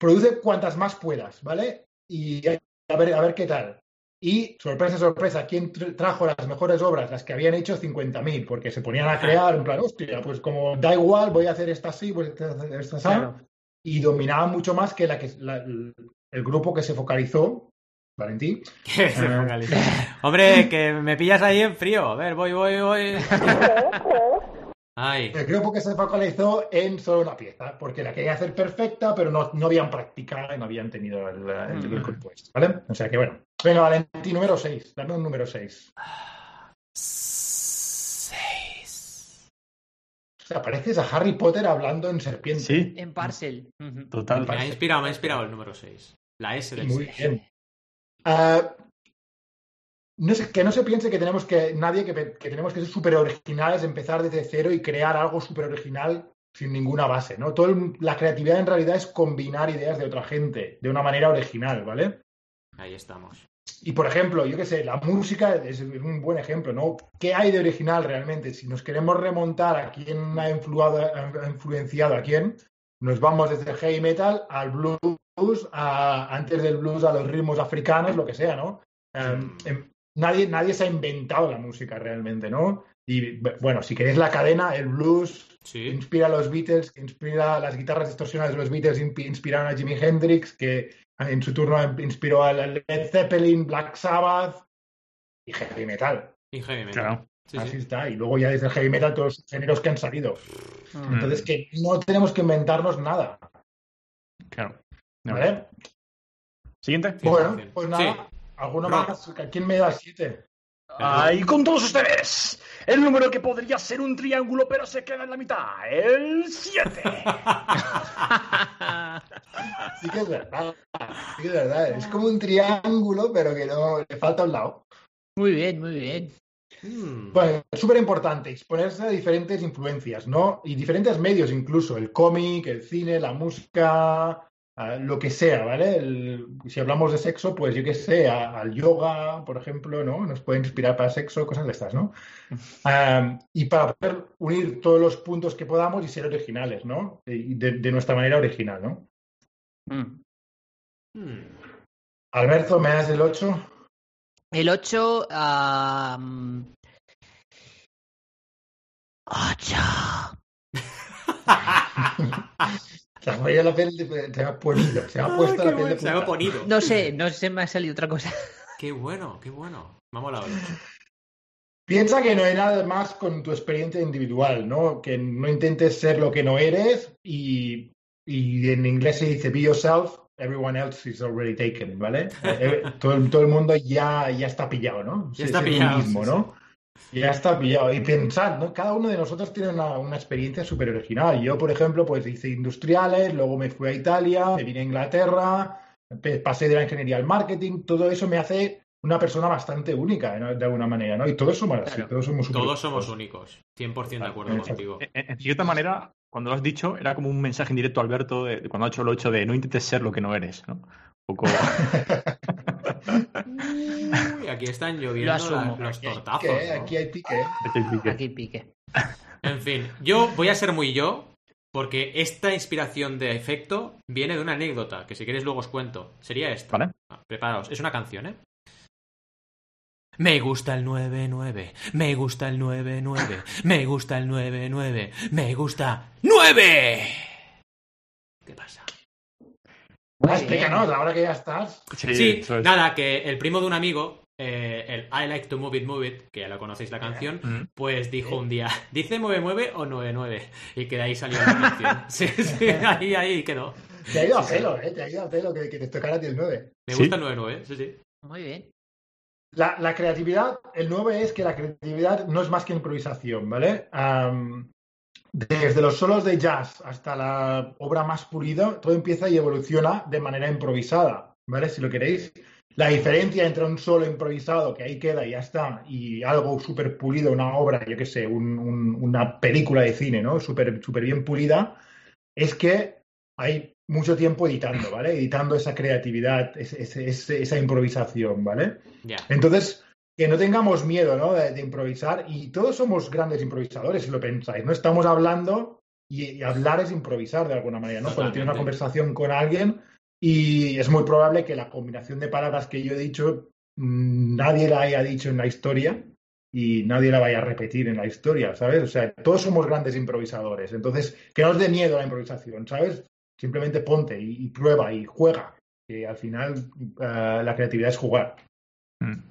Produce cuantas más puedas, ¿vale? Y a ver, a ver qué tal. Y, sorpresa, sorpresa, ¿quién tra- trajo las mejores obras? Las que habían hecho 50.000, porque se ponían a crear, en plan, hostia, pues como da igual, voy a hacer esta así, voy a hacer esta así. Claro. Y dominaban mucho más que, la que la- el grupo que se focalizó, Valentín, <laughs> Que se focalice. Hombre, que me pillas ahí en frío. A ver, voy, voy, voy. Ay. el grupo que se focalizó en solo una pieza, porque la querían hacer perfecta, pero no, no habían practicado y no habían tenido el, el, el Mm. compuesto, ¿vale? O sea que bueno. Venga, Valentín, número 6. Dame un número 6. Seis. O sea, pareces a Harry Potter hablando en serpiente. Sí, En Parcel. Ujú. total. Me ha inspirado, me ha inspirado el número 6. La S del Muy 6. bien. Ah, no sé, que no se piense que tenemos que, nadie que, que tenemos que ser súper originales, empezar desde cero y crear algo súper original sin ninguna base, ¿no? Todo el- la creatividad en realidad es combinar ideas de otra gente de una manera original, ¿vale? Ahí estamos. Y por ejemplo, yo qué sé, la música es un buen ejemplo, ¿no? ¿Qué hay de original realmente? Si nos queremos remontar a quién ha, ha influenciado a quién, nos vamos desde el heavy metal al blues, a, antes del blues a los ritmos africanos, lo que sea, ¿no? Um, em, nadie, nadie se ha inventado la música realmente, ¿no? Y bueno, si queréis la cadena, el blues Sí. inspira a los Beatles, que inspira las guitarras distorsionadas de los Beatles, inspi- inspiraron a Jimi Hendrix, que en su turno inspiró a Led Zeppelin, Black Sabbath y heavy metal. Y heavy metal. Claro. Sí, Así sí. está. Y luego ya desde el heavy metal todos los géneros que han salido. Mm. Entonces que no tenemos que inventarnos nada. Claro. No. ¿Vale? Siguiente. Bueno, pues nada. Sí. ¿Alguno más? ¿A quién me da siete? Ahí con todos ustedes, el número que podría ser un triángulo pero se queda en la mitad, el 7. <laughs> Sí que es verdad. Sí que es verdad. Es como un triángulo, pero que no le falta un lado. Muy bien, muy bien. Mm. Bueno, es súper importante exponerse a diferentes influencias, ¿no? Y diferentes medios incluso, el cómic, el cine, la música, lo que sea, ¿vale? El- si hablamos de sexo, pues yo qué sé, a- al yoga, por ejemplo, ¿no? Nos puede inspirar para sexo, cosas de estas, ¿no? <laughs> Y para poder unir todos los puntos que podamos y ser originales, ¿no? Y de, de nuestra manera original, ¿no? Mm. Mm. Alberto, ¿me das el 8? El 8. am, 8. <laughs> <laughs> Se me ha la piel de- se ha ponido, se ha puesto Ah, la piel de Se me ha ponido. No sé, no sé, me ha salido otra cosa. Qué bueno, qué bueno. Molado el ocho. Piensa que no hay nada más con tu experiencia individual, ¿no? Que no intentes ser lo que no eres y, y en inglés se dice be yourself, everyone else is already taken, ¿vale? <laughs> Eh, todo, el- todo el mundo ya, ya está pillado, ¿no? Ya está uno pillado, mismo, sí, ¿no? Ya está pillado. Y pensad, ¿no? Cada uno de nosotros tiene una, una experiencia súper original. Yo, por ejemplo, pues hice industriales, luego me fui a Italia, me vine a Inglaterra, pasé de la ingeniería al marketing, todo eso me hace una persona bastante única, ¿no? de alguna manera, ¿no? Y todos somos así, Claro. todos somos súper Todos somos únicos. únicos. 100% de acuerdo Exacto. contigo. En, en cierta manera, cuando lo has dicho, era como un mensaje indirecto a Alberto de, de cuando ha hecho lo hecho de no intentes ser lo que no eres, ¿no? Poco... Uy, aquí están lloviendo asumo. la- los Aquí hay tortazos. pique. ¿no? Aquí hay pique. ¿eh? Aquí pique. En fin, yo voy a ser muy yo, porque esta inspiración de efecto viene de una anécdota, que si queréis luego os cuento. Sería esta. ¿Vale? Ah, Preparaos, es una canción, ¿eh? Me gusta el 99, me gusta el 99, me gusta el 99, me gusta 9. ¿Qué pasa? Bien. explícanos, ahora que ya estás. Sí, es. nada, que el primo de un amigo, eh, el I like to move it, move it, que ya la conocéis la canción, Mm. pues dijo un día, <laughs> ¿dice 99 o 99? Y que de ahí salió la canción. <laughs> Sí, sí, ahí, ahí quedó. Te ha ido a pelo, ¿eh? Te ha ido a pelo que, que te tocara a ti el 9. Me Sí. gusta el 99, sí, sí. Muy bien. La, la creatividad, el 9 es que la creatividad no es más que improvisación, ¿vale? Desde los solos de jazz hasta la obra más pulida, todo empieza y evoluciona de manera improvisada, ¿vale? Si lo queréis. La diferencia entre un solo improvisado, que ahí queda y ya está, y algo súper pulido, una obra, yo qué sé, un- un- una película de cine, ¿no? Súper súper bien pulida, es que hay mucho tiempo editando, ¿vale? Editando esa creatividad, ese- ese- esa improvisación, ¿vale? Ya. Entonces, que no tengamos miedo, ¿no? De, de improvisar y todos somos grandes improvisadores, si lo pensáis. No estamos hablando y, y hablar es improvisar de alguna manera, ¿no? Cuando tienes una Totalmente. conversación con alguien y es muy probable que la combinación de palabras que yo he dicho mm, nadie la haya dicho en la historia y nadie la vaya a repetir en la historia, ¿sabes? O sea, todos somos grandes improvisadores. Entonces, que no os dé miedo la improvisación, ¿sabes? Simplemente ponte y, y prueba y juega. Que al final eh, la creatividad es jugar. Mm.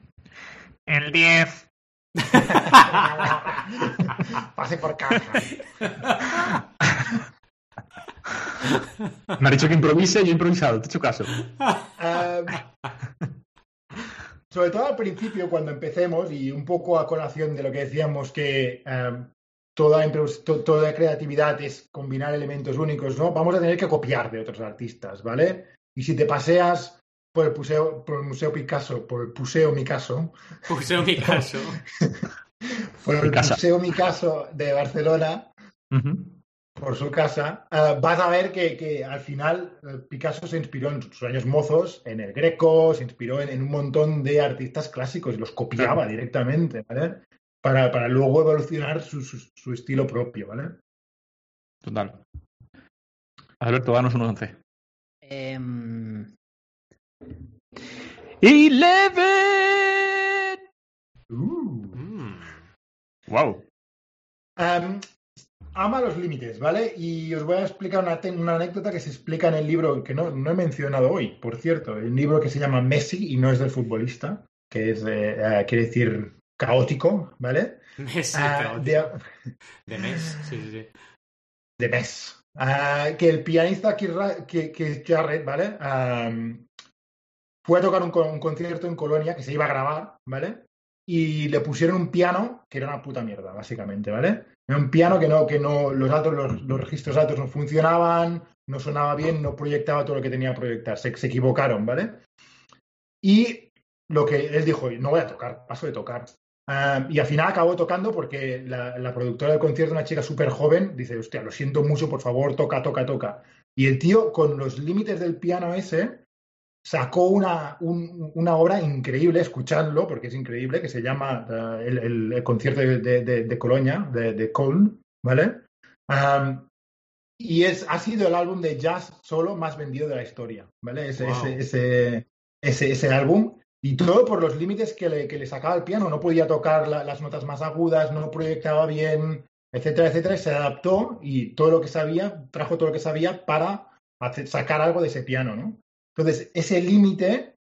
El 10. <laughs> Pase por caja. Me ha dicho que improvise y yo he improvisado, te he hecho caso. Um, sobre todo al principio, cuando empecemos, y un poco a colación de lo que decíamos que um, toda, to- toda creatividad es combinar elementos únicos, ¿no? Vamos a tener que copiar de otros artistas, ¿vale? Y si te paseas por el, museo, por el Museo Picasso, por el Museo Micasso, Puse mi caso. <laughs> por el Picasa. Museo Micasso de Barcelona, por su casa, eh, vas a ver que, que al final eh, Picasso se inspiró en sus años mozos, en el Greco, se inspiró en, en un montón de artistas clásicos y los copiaba Claro. directamente, ¿vale? Para, para luego evolucionar su, su- su estilo propio, ¿vale? Total. Alberto, danos un 11. Em, ¡Eleven! Uh. Mm. ¡Wow! Um, ama los límites, ¿vale? Y os voy a explicar una, una anécdota que se explica en el libro que no, no he mencionado hoy, por cierto, el libro que se llama Messi y no es del futbolista, que es, eh, eh, quiere decir caótico, ¿vale? Mes, Ah, caótico. de, de mes, sí, sí, sí. de Mes. Ah, que el pianista Keith Ra- que, que Jarrett, ¿vale? Fue a tocar un, un concierto en Colonia que se iba a grabar, ¿vale? y le pusieron un piano que era una puta mierda, básicamente, ¿vale? Un piano que no, que no, los altos, los, los registros altos no funcionaban, no sonaba bien, no proyectaba todo lo que tenía que proyectar, se, se equivocaron, ¿vale? Y lo que él dijo, no voy a tocar, paso de tocar. Ah, y al final acabó tocando porque la, la productora del concierto, una chica súper joven, dice, hostia, lo siento mucho, por favor, toca, toca, toca. Y el tío, con los límites del piano ese, sacó una, un- una obra increíble, escuchadlo, porque es increíble, que se llama eh, el, el- el concierto de, de, de- de Colonia, de, Köln, ¿vale? Y es, ha sido el álbum de jazz solo más vendido de la historia, ¿vale? Ese, Wow. ese, ese, ese, ese álbum. Y todo por los límites que le, que le sacaba el piano. No podía tocar la- las notas más agudas, no proyectaba bien, etcétera, etcétera. Y se adaptó y todo lo que sabía, trajo todo lo que sabía para hacer- sacar algo de ese piano, ¿no? Entonces, ese límite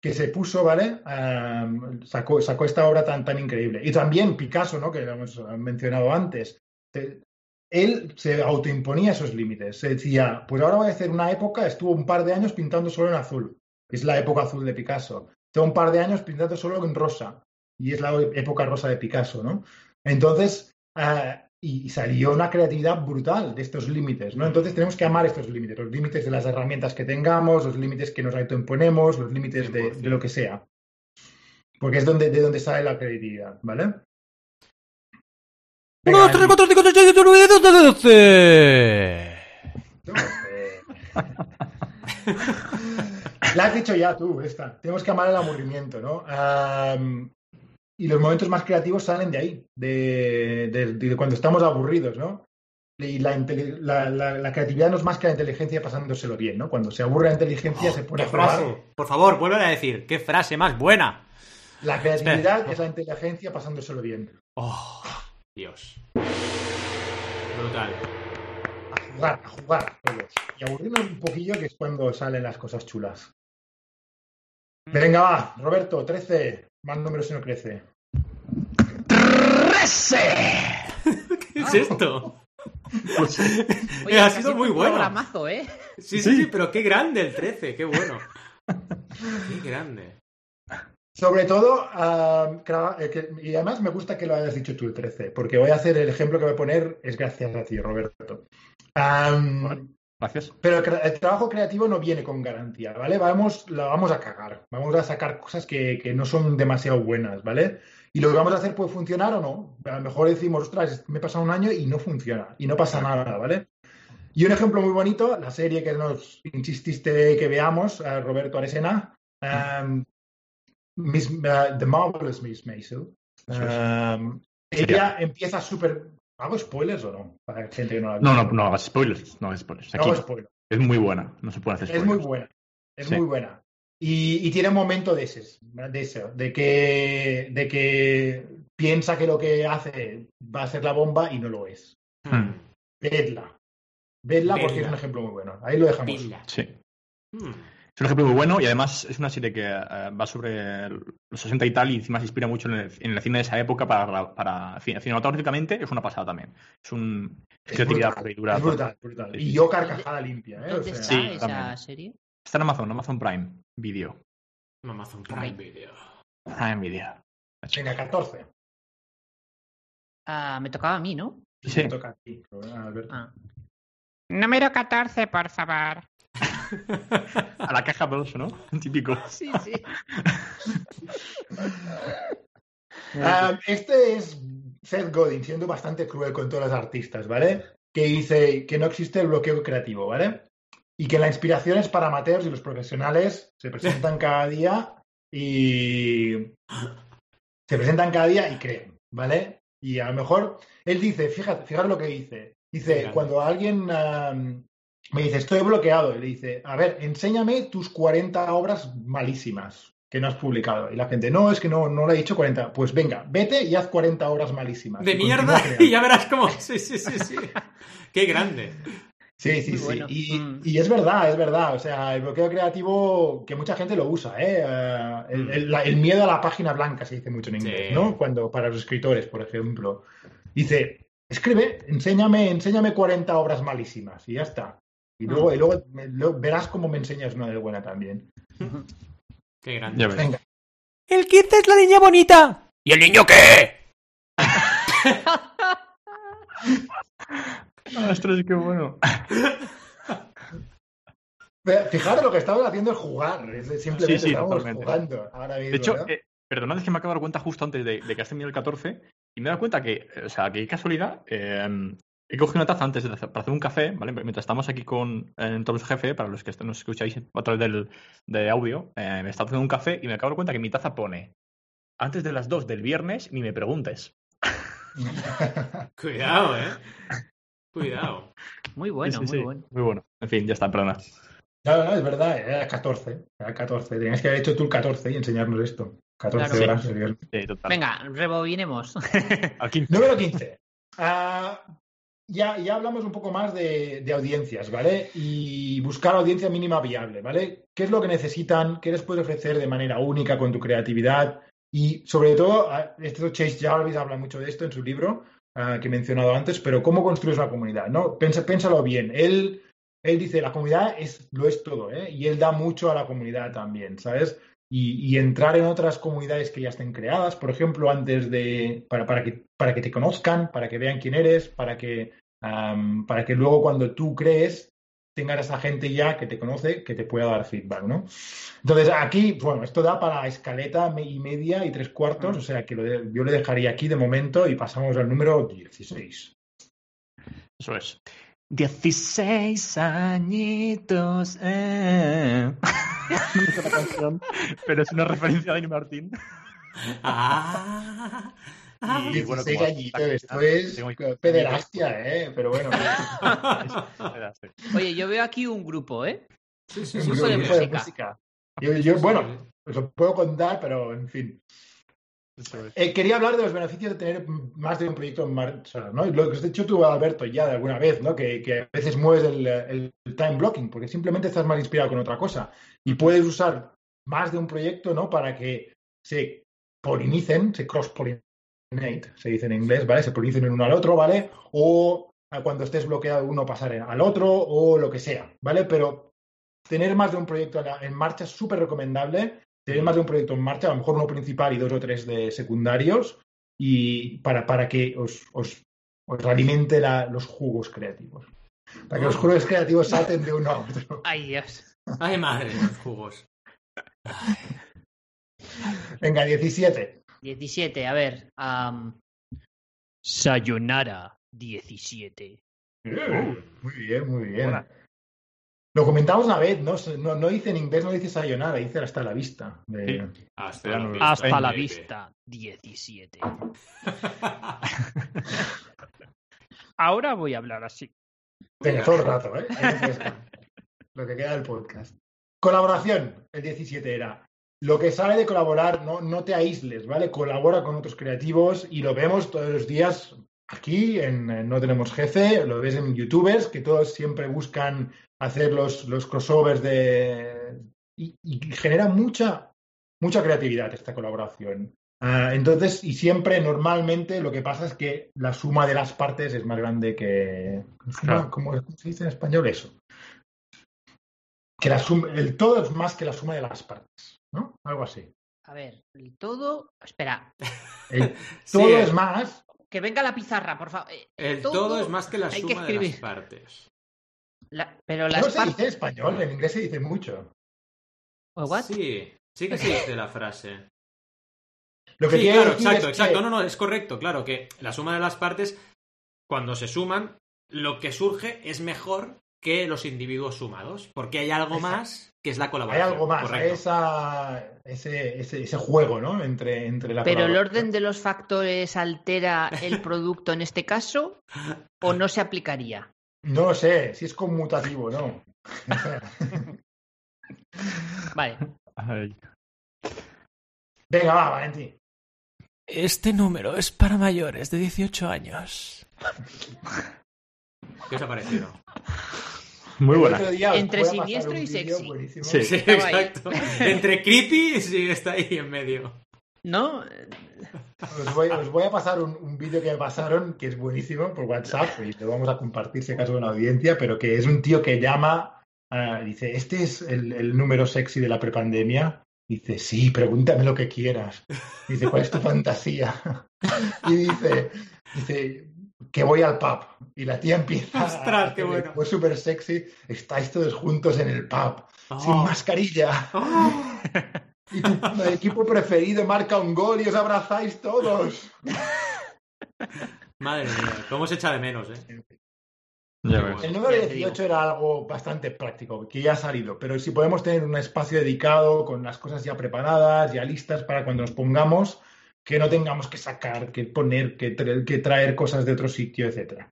que se puso, ¿vale? Am, sacó, esta obra tan, tan increíble. Y también Picasso, ¿no? Que hemos mencionado antes. Él se autoimponía esos límites. Se decía, pues ahora voy a hacer una época, estuvo un par de años pintando solo en azul, es la época azul de Picasso. Estuvo un par de años pintando solo en rosa, y es la época rosa de Picasso, ¿no? Entonces, ah, y salió una creatividad brutal de estos límites, ¿no? Entonces tenemos que amar estos límites, los límites de las herramientas que tengamos, los límites que nos autoimponemos, los límites de, 100%. de lo que sea. Porque es donde, de donde sale la creatividad, ¿vale? 1, Venga, 2, 3, Andy. 4, 5, 6, 7, 8, 9, 10, 11, 12. La has dicho ya tú, esta. Tenemos que amar el aburrimiento, ¿no? Y los momentos más creativos salen de ahí, de, de- de cuando estamos aburridos, ¿no? Y la, intele- la- la- la creatividad no es más que la inteligencia pasándoselo bien, ¿no? Cuando se aburre la inteligencia se pone ¡Qué a frase! Por favor, vuelve a decir. ¡Qué frase más buena! La creatividad es la inteligencia pasándoselo bien. ¡Oh! Dios. Brutal. A jugar, a jugar todos. Y aburrirnos un poquillo, que es cuando salen las cosas chulas. Venga, va, Roberto, 13. Más números si no crece. <laughs> ¿Qué es esto? Pues, Oye, ha sido muy un bueno. programazo, ¿eh? Sí, sí, Sí. sí, pero qué grande el 13, qué bueno. Qué grande. Sobre todo, eh, que- y además me gusta que lo hayas dicho tú el 13, porque voy a hacer el ejemplo que voy a poner, es gracias a ti, Roberto. Gracias. Pero el, el trabajo creativo no viene con garantía, ¿vale? Vamos, la vamos a cagar, vamos a sacar cosas que, que no son demasiado buenas, ¿vale? Y lo que vamos a hacer puede funcionar o no. A lo mejor decimos, ostras, me he pasado un año y no funciona, y no pasa nada, ¿vale? Y un ejemplo muy bonito, la serie que nos insististe que veamos, eh, Roberto Aresena, um, Miss, uh, The Marvelous Miss Maisel. Um, ella empieza súper... ¿Hago spoilers o no? Para gente que no la ha No, visto. no, no hagas spoilers. No hagas spoilers. No hago spoilers. es muy buena. No se puede hacer Es spoilers. muy buena, es Sí. muy buena. Y, y tiene un momento de ese, de eso, de que, de que piensa que lo que hace va a ser la bomba y no lo es. Hmm. Vedla. Vedla porque Vedla. es un ejemplo muy bueno. Ahí lo dejamos. Pila. Sí. Hmm. Es un ejemplo muy bueno y además es una serie que eh, va sobre los 60 y tal y encima se inspira mucho en el, en el cine de esa época para, para cine- cinematográficamente es una pasada también. Es un es creatividad brutal, dura. es brutal, brutal. Sí, Y yo carcajada limpia, ¿eh? O ¿Dónde sea, está Sí, esa también. serie? Está en Amazon, Amazon Prime Video. Amazon Prime Video. Prime Video. Venga, 14. Ah, me tocaba a mí, ¿no? Sí. Me toca a ti, Alberto. Ah. Número 14, por favor. <laughs> A la caja 2, ¿no? <laughs> Típico. Sí, sí. <laughs> Ah, este es Seth Godin siendo bastante cruel con todos los artistas, ¿vale? Que dice que no existe el bloqueo creativo, ¿vale? Y que la inspiración es para amateurs y los profesionales se presentan cada día y se presentan cada día y creen, ¿vale? Y a lo mejor él dice, fíjate, fíjate lo que dice. Dice, Fíjate. cuando alguien me dice, estoy bloqueado, y le dice, a ver, enséñame tus 40 obras malísimas que no has publicado. Y la gente, no, es que no, no le he dicho 40. Pues venga, vete y haz 40 obras malísimas. De Y mierda. <laughs> Y ya verás cómo. Sí, sí, sí, sí. <laughs> Qué grande. Sí, sí, sí. bueno. Y, Mm. y es verdad, es verdad. O sea, el bloqueo creativo, que mucha gente lo usa, ¿eh? Eh, el, el- la- el miedo a la página blanca se dice mucho en inglés, Sí. ¿no? Cuando, para los escritores, por ejemplo. Dice, escribe, enséñame, enséñame 40 obras malísimas y ya está. Y luego, y luego, me- luego verás cómo me enseñas una de buena también. <laughs> Qué grande. Venga. El 15 es la niña bonita. ¿Y el niño qué? <laughs> Ostras, qué bueno. Fijaros, lo que estamos haciendo es jugar. es- Simplemente Sí, sí, estamos totalmente. jugando ahora mismo. De hecho, ¿no? eh, perdonad, es que me acabo de dar cuenta justo antes de, de que has tenido el 14 y me he dado cuenta que, o sea, que casualidad, eh, he cogido una taza antes de hacer, para hacer un café, ¿vale? Mientras estamos aquí con eh, los jefe, para los que nos escucháis a través del de audio, eh, me está haciendo un café y me acabo de dar cuenta que mi taza pone antes de las 2 del viernes, ni me preguntes. <laughs> Cuidado, eh. Cuidado. Muy bueno, Sí, sí, muy sí. bueno. Muy bueno. En fin, ya está, perdona. No, no, es verdad, era 14. Era 14. Tenías que haber hecho tú el 14 y enseñarnos esto. 14 Claro. horas. sería- Sí, total. Venga, rebobinemos. <laughs> Al 15. Número 15. Ah, ya, ya hablamos un poco más de, de audiencias, ¿vale? Y buscar audiencia mínima viable, ¿vale? ¿Qué es lo que necesitan? ¿Qué les puedes ofrecer de manera única con tu creatividad? Y sobre todo, esto Chase Jarvis habla mucho de esto en su libro ah, que he mencionado antes, pero ¿cómo construyes una comunidad? ¿no? Pensa- Piénsalo bien. Él, él dice, la comunidad es, lo es todo, ¿eh? Y él da mucho a la comunidad también, ¿sabes? y, y entrar en otras comunidades que ya estén creadas, por ejemplo, antes de para, para, que, para que te conozcan, para que vean quién eres, para que, am, para que luego cuando tú crees tengas a esa gente ya que te conoce que te pueda dar feedback, ¿no? Entonces aquí, bueno, esto da para escaleta y media y tres cuartos, o sea que lo de- yo le dejaría aquí de momento y pasamos al número 16. Eso es. 16 añitos. Eh. no <laughs> canción, pero es una referencia a Dani Martín. Ah. Ah. Y bueno, 16 como- añitos, esto es pederastia, ¿eh? Pero bueno, <laughs> <laughs> Oye, yo veo aquí un grupo, ¿eh? Sí, sí, un sí, grupo de música. Yo, yo, Sí, bueno, os lo puedo contar, pero en fin. Eh, quería hablar de los beneficios de tener más de un proyecto en marcha, ¿no? Lo que has dicho tú, Alberto, ya de alguna vez, ¿no? Que, que a veces mueves el, el time blocking, porque simplemente estás más inspirado con otra cosa. Y puedes usar más de un proyecto, ¿no? Para que se polinicen, se cross-pollinate, se dice en inglés, ¿vale? Se polinicen el uno al otro, ¿vale? O cuando estés bloqueado uno pasar al otro, o lo que sea, ¿vale? Pero tener más de un proyecto en, en marcha es súper recomendable. Tener más de un proyecto en marcha, a lo mejor uno principal y dos o tres de secundarios, y para, para que os, os, os alimente la- los jugos creativos. Para que los jugos creativos salten de uno a otro. <laughs> Ay, Dios. Ay, madre, los jugos. Venga, 17. 17, a ver. Sayonara 17. Muy bien, muy bien. Lo comentamos una vez, ¿no? No, no dice en inglés, no dice sayonara, dice hasta la vista. De- Sí. Hasta la no- vista, Hasta la baby. vista 17. <laughs> Ahora voy a hablar así. Venga, todo el rato, ¿eh? Lo que queda del podcast. Colaboración, el 17 era. Lo que sale de colaborar, no, no te aísles, ¿vale? Colabora con otros creativos y lo vemos todos los días aquí en, en No Tenemos Jefe, lo ves en youtubers que todos siempre buscan hacer los, los crossovers de... Y, y genera mucha, mucha creatividad esta colaboración. Ah, entonces, y siempre, normalmente, lo que pasa es que la suma de las partes es más grande que. Claro. ¿Cómo cómo se dice en español eso? Que la suma, el todo es más que la suma de las partes, ¿no? Algo así. A ver, el todo. Espera, El <laughs> todo es más. que venga la pizarra, por favor. Eh, El todo, es más que la hay que suma de las escribir. partes. la- pero No las se dice español, en inglés se dice mucho. ¿What? Sí, sí que se dice la frase. Lo que Sí, claro, decir exacto, es exacto. que- No, no, es correcto, claro, que la suma de las partes, cuando se suman, lo que surge es mejor que los individuos sumados, porque hay algo Exacto. más que es la Hay colaboración. algo más, correcto. esa, ese, ese, ese juego, ¿no? Entre, entre la Pero el orden de los factores altera el <laughs> producto en este caso o no se aplicaría. No lo sé, si es conmutativo, ¿no? <laughs> Vale. Ay. Venga, va, Valentín. Este número es para mayores de 18 años. <laughs> ¿Qué os ha parecido? Muy buena. Entre siniestro y sexy. buenísimo. Sí. Sí, exacto. Entre creepy, sí, está ahí en medio. ¿No? Os voy, os voy a pasar un, un vídeo que me pasaron que es buenísimo por WhatsApp y lo vamos a compartir si acaso con la audiencia, pero que es un tío que llama, ah, dice, este es el, el número sexy de la prepandemia Dice, sí, pregúntame lo que quieras. Dice, ¿cuál es tu fantasía? <laughs> Y dice, dice, que voy al pub. Y la tía empieza. Ostras, a qué bueno. Fue súper sexy. Estáis todos juntos en el pub, sin Oh. mascarilla. Oh. <laughs> Y tu equipo preferido marca un gol y os abrazáis todos. <laughs> Madre mía, cómo se echa de menos, ¿eh? Ya Qué ves. El número Ya te digo. 18 era algo bastante práctico, que ya ha salido, pero si podemos tener un espacio dedicado con las cosas ya preparadas, ya listas para cuando nos pongamos, que no tengamos que sacar, que poner, que, tra- que traer cosas de otro sitio, etcétera.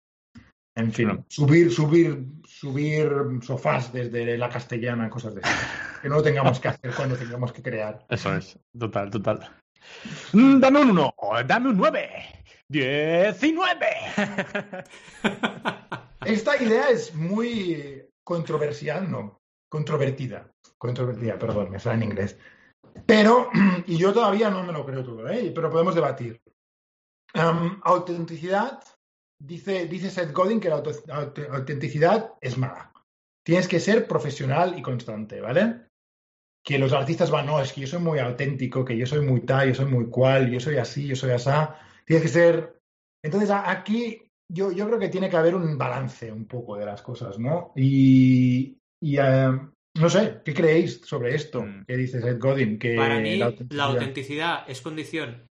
En fin, subir, subir, subir sofás desde la castellana, cosas de eso. Que no lo tengamos que hacer cuando tengamos que crear. <laughs> Eso es, total, total. Mm, Dame un 1, dame un 9, 19. <laughs> Esta idea es muy controversial, no, controvertida. Controvertida, perdón, me sale en inglés. Pero, <clears throat> y yo todavía no me lo creo todo, ¿eh? pero podemos debatir. Am, autenticidad, dice, dice Seth Godin que la auto- aut- autenticidad es mala. Tienes que ser profesional y constante, ¿vale? Que los artistas van, no, es que yo soy muy auténtico, que yo soy muy tal, yo soy muy cual, yo soy así, yo soy asá. Tienes que ser. Entonces, aquí yo, yo creo que tiene que haber un balance un poco de las cosas, ¿no? Y, y, eh, no sé, ¿qué creéis sobre esto? Mm. ¿Qué dice Seth Godin? Que Para mí, la la autenticidad- es condición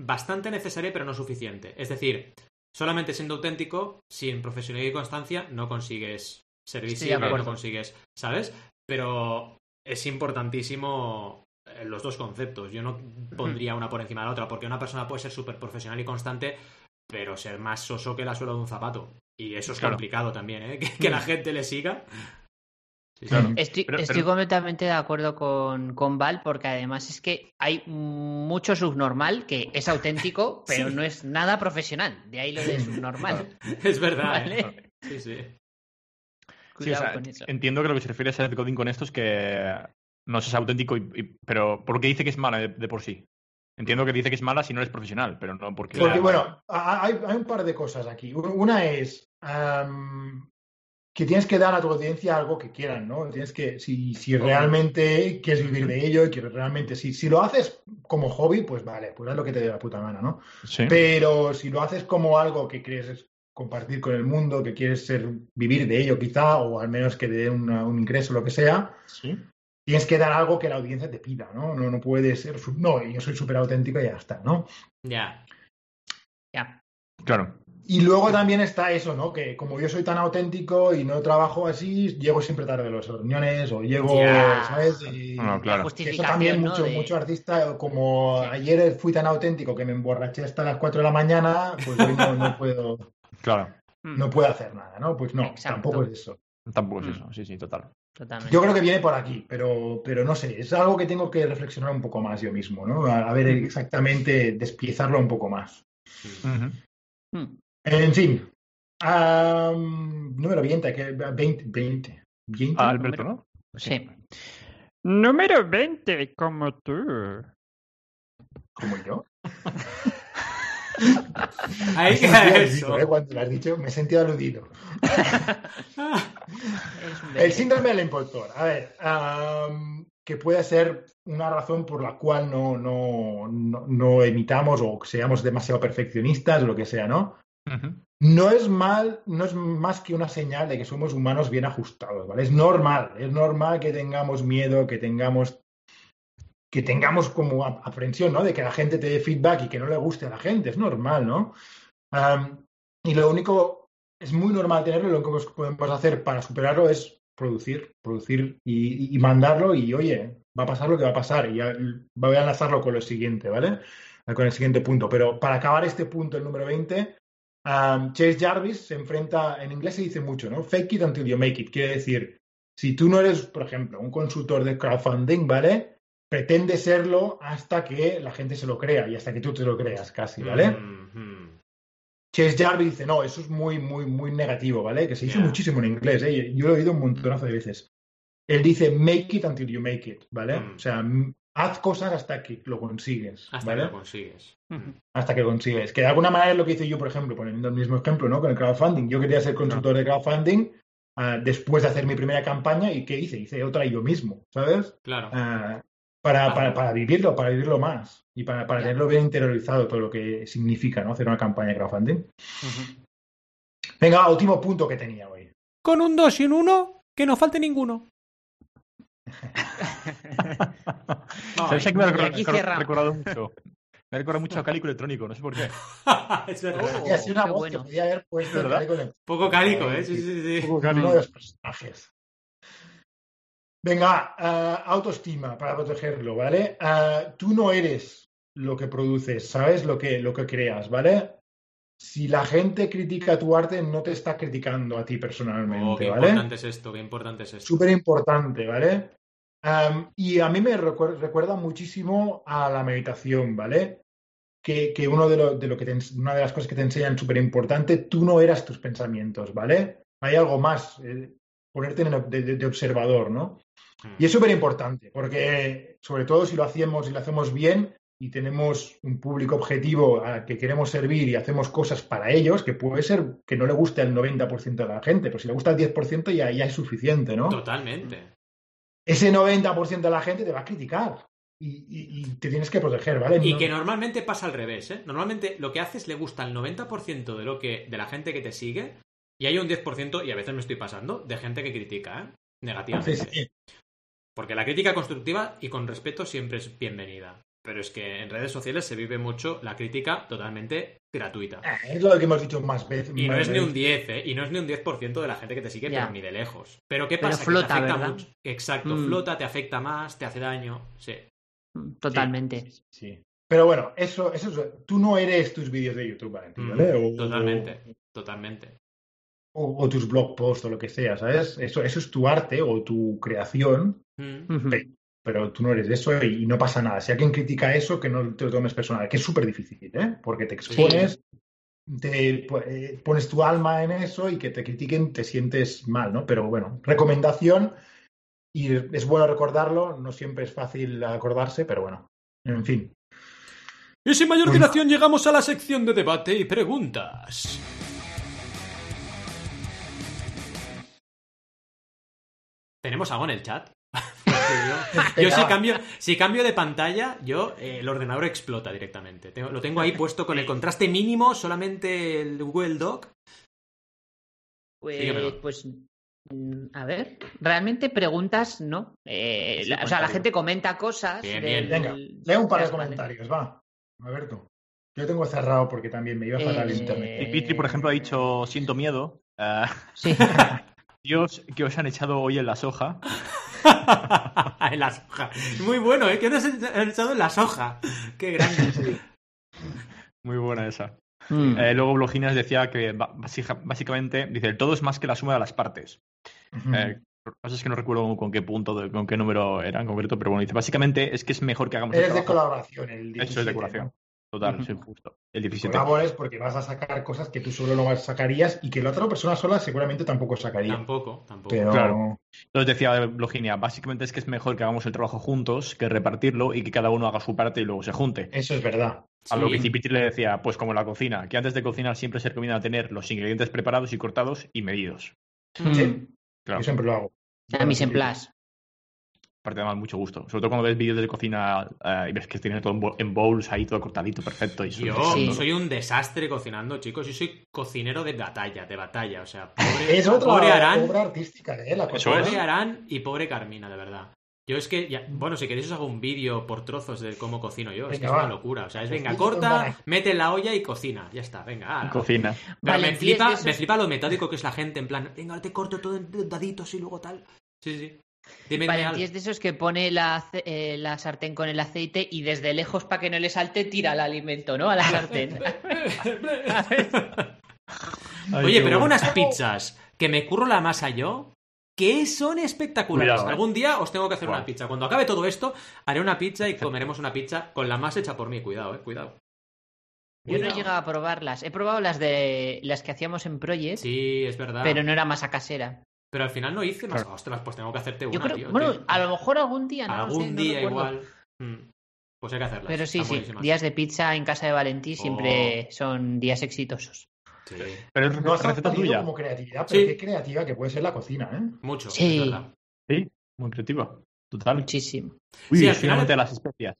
bastante necesaria, pero no suficiente. Es decir, solamente siendo auténtico, sin profesionalidad y constancia, no consigues ser visible, no consigues, ¿sabes? Pero es importantísimo eh, los dos conceptos. Yo no pondría una por encima de la otra, porque una persona puede ser súper profesional y constante, pero ser más soso que la suela de un zapato. Y eso es Claro. complicado también, ¿eh? <laughs> Que, que la gente le siga. Sí, sí. Claro. Estoy, Pero- estoy pero- completamente de acuerdo con, con Val porque además es que hay mucho subnormal que es auténtico, <laughs> pero Sí. no es nada profesional. De ahí lo de <laughs> subnormal. Es verdad, ¿eh? Sí, sí. Sí, o sea, con eso. entiendo que lo que se refiere a Seth Godin con esto es que no seas auténtico, y, y- pero ¿por qué dice que es mala de, de por sí? Entiendo que dice que es mala si no eres profesional, pero no porque... Porque, bueno, ha- hay, hay un par de cosas aquí. Una es que tienes que dar a tu audiencia algo que quieran, ¿no? Tienes que, si, si realmente quieres vivir de ello y quieres realmente, si, si lo haces como hobby, pues vale, pues haz lo que te dé la puta gana, ¿no? Sí. Pero si lo haces como algo que quieres compartir con el mundo, que quieres ser, vivir de ello quizá, o al menos que te dé una- un ingreso, lo que sea, Sí. tienes que dar algo que la audiencia te pida, ¿no? No, no puede ser, no, yo soy súper auténtico y ya está, ¿no? Ya. Ya. Claro. Y luego también está eso, ¿no? Que como yo soy tan auténtico y no trabajo así, llego siempre tarde a las reuniones o llego. ¿sabes? Y No, claro. eso también ¿no? mucho, de- mucho artista, como ayer fui tan auténtico que me emborraché hasta las 4 de la mañana, pues hoy no, no <laughs> puedo, Claro. Mm, no puedo hacer nada, ¿no? Pues no, Exacto. tampoco es eso. Tampoco es Mm. eso. Sí, sí, total. totalmente. Yo creo que viene por aquí, pero, pero no sé, es algo que tengo que reflexionar un poco más yo mismo, ¿no? A, a ver exactamente, despiezarlo un poco más. Mm. En fin, número 20, que 20, 20, 20. Ah, Alberto, ¿no? Sí. Número 20, como tú. como yo. <laughs> Ahí queda eso. aludido, ¿eh? Cuando lo has dicho, me he sentido aludido. <laughs> El síndrome del impostor. A ver, que puede ser una razón por la cual no, no, no, no emitamos o seamos demasiado perfeccionistas o lo que sea, ¿no? No es mal, no es más que una señal de que somos humanos bien ajustados, ¿vale? Es normal, es normal que tengamos miedo, que tengamos que tengamos como ap- aprensión, ¿no? De que la gente te dé feedback y que no le guste a la gente, es normal, ¿no? Y lo único, es muy normal tenerlo, lo único que podemos hacer para superarlo es producir, producir y mandarlo y, oye, va a pasar lo que va a pasar y ya voy a enlazarlo con lo siguiente, ¿vale? Con el siguiente punto. Pero para acabar este punto, el número 20, Um, Chase Jarvis se enfrenta, en inglés se dice mucho, ¿no? Fake it until you make it. Quiere decir, si tú no eres, por ejemplo, un consultor de crowdfunding, ¿vale? Pretende serlo hasta que la gente se lo crea y hasta que tú te lo creas casi, ¿vale? Mhm. Chase Jarvis dice, no, eso es muy, muy, muy negativo, ¿vale? Que se dice muchísimo en inglés, ¿eh? Yo lo he oído un montonazo de veces. Él dice, make it until you make it, ¿vale? Mm. O sea, haz cosas hasta que lo consigues, Hasta ¿vale? que lo consigues. Hasta que consigues. Que de alguna manera es lo que hice yo, por ejemplo, poniendo el mismo ejemplo, ¿no? Con el crowdfunding. Yo quería ser consultor de crowdfunding ah, después de hacer mi primera campaña y ¿qué hice? Hice otra yo mismo, ¿sabes? Claro. Ah, para, para, para vivirlo, para vivirlo más y para, para tenerlo bien interiorizado todo lo que significa ¿no? hacer una campaña de crowdfunding. Venga, último punto que tenía hoy. Con un 2 y un 1, que no falte ninguno. <laughs> ¿Sabes a qué me ha recordado mucho? Me ha recordado mucho a Cálico Electrónico, no sé por qué. <laughs> es verdad. Oh, una qué voz bueno. que podía haber puesto Poco cálico, ¿eh? Sí, sí, sí. Poco uno Cálico. de los personajes. Venga, eh, autoestima para protegerlo, ¿vale? Eh, tú no eres lo que produces, ¿sabes? Lo que, lo que creas, ¿vale? Si la gente critica tu arte, no te está criticando a ti Oh, personalmente, qué ¿vale? importante es esto, qué importante es esto. Súper importante, ¿vale? Am, y a mí me recuer- recuerda muchísimo a la meditación, ¿vale? Que, que uno de, lo, de lo que te una de las cosas que te enseñan súper importante, tú no eras tus pensamientos, ¿vale? Hay algo más, eh, ponerte en el- de, de- observador, ¿no? Mm. Y es súper importante, porque sobre todo si lo hacemos y lo hacemos bien y tenemos un público objetivo al que queremos servir y hacemos cosas para ellos, que puede ser que no le guste al 90% de la gente, pero si le gusta al 10% ya, ya es suficiente, ¿no? Totalmente. Ese 90% de la gente te va a criticar y, y- y te tienes que proteger, ¿vale? Y No- que normalmente pasa al revés, ¿eh? Normalmente lo que haces le gusta al 90% de lo que de la gente que te sigue y hay un 10%, y a veces me estoy pasando, de gente que critica, ¿eh? Negativamente. Sí, sí. Porque la crítica constructiva y con respeto siempre es bienvenida. Pero es que en redes sociales se vive mucho la crítica totalmente gratuita. Ah, Es lo que hemos dicho más veces. Y no es ni un veces. 10, ¿eh? Y no es ni un 10% de la gente que te sigue, pero ni de lejos. Pero ¿qué Pero pasa? flota, que te afecta ¿verdad? mucho. Exacto, Mm. flota, te afecta más, te hace daño. Sí. Totalmente. Sí, sí. Pero bueno, eso, eso es- tú no eres tus vídeos de YouTube, Valentín, Mm, ¿vale? O- Totalmente, totalmente. O, o tus blog posts o lo que sea, ¿sabes? Eso, eso es tu arte o tu creación, Mm. Ujú. Pe- pero tú no eres eso y, y no pasa nada. Si alguien critica eso, que no te lo tomes personal, que es súper difícil, ¿eh? Porque te expones, te eh, pones tu alma en eso y que te critiquen te sientes mal, ¿no? Pero bueno, recomendación y es bueno recordarlo, no siempre es fácil acordarse, pero bueno, en fin. Y sin mayor Bueno. dilación llegamos a la sección de debate y preguntas. ¿Tenemos algo en el chat? Yo, <laughs> yo si, cambio, si cambio de pantalla, yo eh, el ordenador explota directamente. Tengo- lo tengo ahí puesto con el <laughs> contraste mínimo, solamente el Google Doc. Pues, Dígamelo. pues, a ver, realmente preguntas, ¿no? Eh, Sí, la- o sea, la gente comenta cosas. Bien, del- bien. Venga, lee un par de Vale. comentarios, va. Alberto. Yo tengo cerrado porque también me iba a fatal el Eh, internet. Y Pitri, por ejemplo, ha dicho, siento miedo. Ah, Sí. <laughs> Dios, que os han echado hoy en la soja. <laughs> en la soja. Muy bueno, ¿eh? Que nos han echado en la soja. Qué grande. Muy buena esa. Mm. Eh, luego Bloginas decía que básicamente, dice, el todo es más que la suma de las partes. Ujú. Eh, lo que pasa es que no recuerdo con qué punto, de- con qué número era en concreto, pero bueno, dice, básicamente es que es mejor que hagamos el Eres de colaboración, el 17, Eso es decoración. ¿no? Total, sí, justo. El 17. colabores porque vas a sacar cosas que tú solo no sacarías y que la otra persona sola seguramente tampoco sacaría. Tampoco, tampoco. Pero Claro. Entonces decía Bloginia, básicamente es que es mejor que hagamos el trabajo juntos que repartirlo y que cada uno haga su parte y luego se junte. eso es verdad. A lo que Cipitri le decía, pues como la cocina, que antes de cocinar siempre se recomienda tener los ingredientes preparados y cortados y medidos. Mm. Sí. Claro. Yo siempre lo hago. A mis en plus. Aparte, además, mucho gusto. Sobre todo cuando ves vídeos de cocina eh, y ves que tienes todo en bo- en bowls ahí, todo cortadito, perfecto. Y Yo Sí. soy un desastre cocinando, chicos. Yo soy cocinero de batalla, de batalla. O sea, <laughs> pobre, Es otra pobre Arán, obra artística, ¿eh? La cocina. pobre Arán y pobre Carmina, de verdad. Yo es que, ya- bueno, si queréis os hago un vídeo por trozos de cómo cocino yo. es que es una locura. O sea, es venga, corta, mete en la olla y cocina. Ya está, venga. ala. Cocina. Pero me es flipa, me flipa lo metódico que es la gente, en plan, venga, te corto todo en daditos y luego tal. Sí, sí, sí. Valentí es de esos que pone la, eh, la sartén con el aceite y desde lejos para que no le salte tira el alimento, ¿no? A la sartén. Ay, Oye, pero hago bueno. unas pizzas que me curro la masa yo, que son espectaculares. Cuidado. Algún día os tengo que hacer una pizza. Cuando acabe todo esto, haré una pizza y comeremos una pizza con la masa hecha por mí. Cuidado, eh, cuidado. Yo no he llegado a probarlas. He probado las de las que hacíamos en Project, Sí, es verdad. pero no era masa casera. Pero al final no hice más. Claro. Ostras, pues tengo que hacerte una, Yo creo, tío, bueno, tío. a lo mejor algún día, no Algún no día igual. Mm. Pues hay que hacerlas. Pero sí, sí, días de pizza en casa de Valentí Oh. siempre son días exitosos. Sí. Pero es No has receta tuya. como creatividad, pero Sí. qué creativa que puede ser la cocina, ¿eh? Mucho, Sí. es verdad. Sí, muy creativa. Total. Muchísimo. Uy, Sí, al final- de las especias.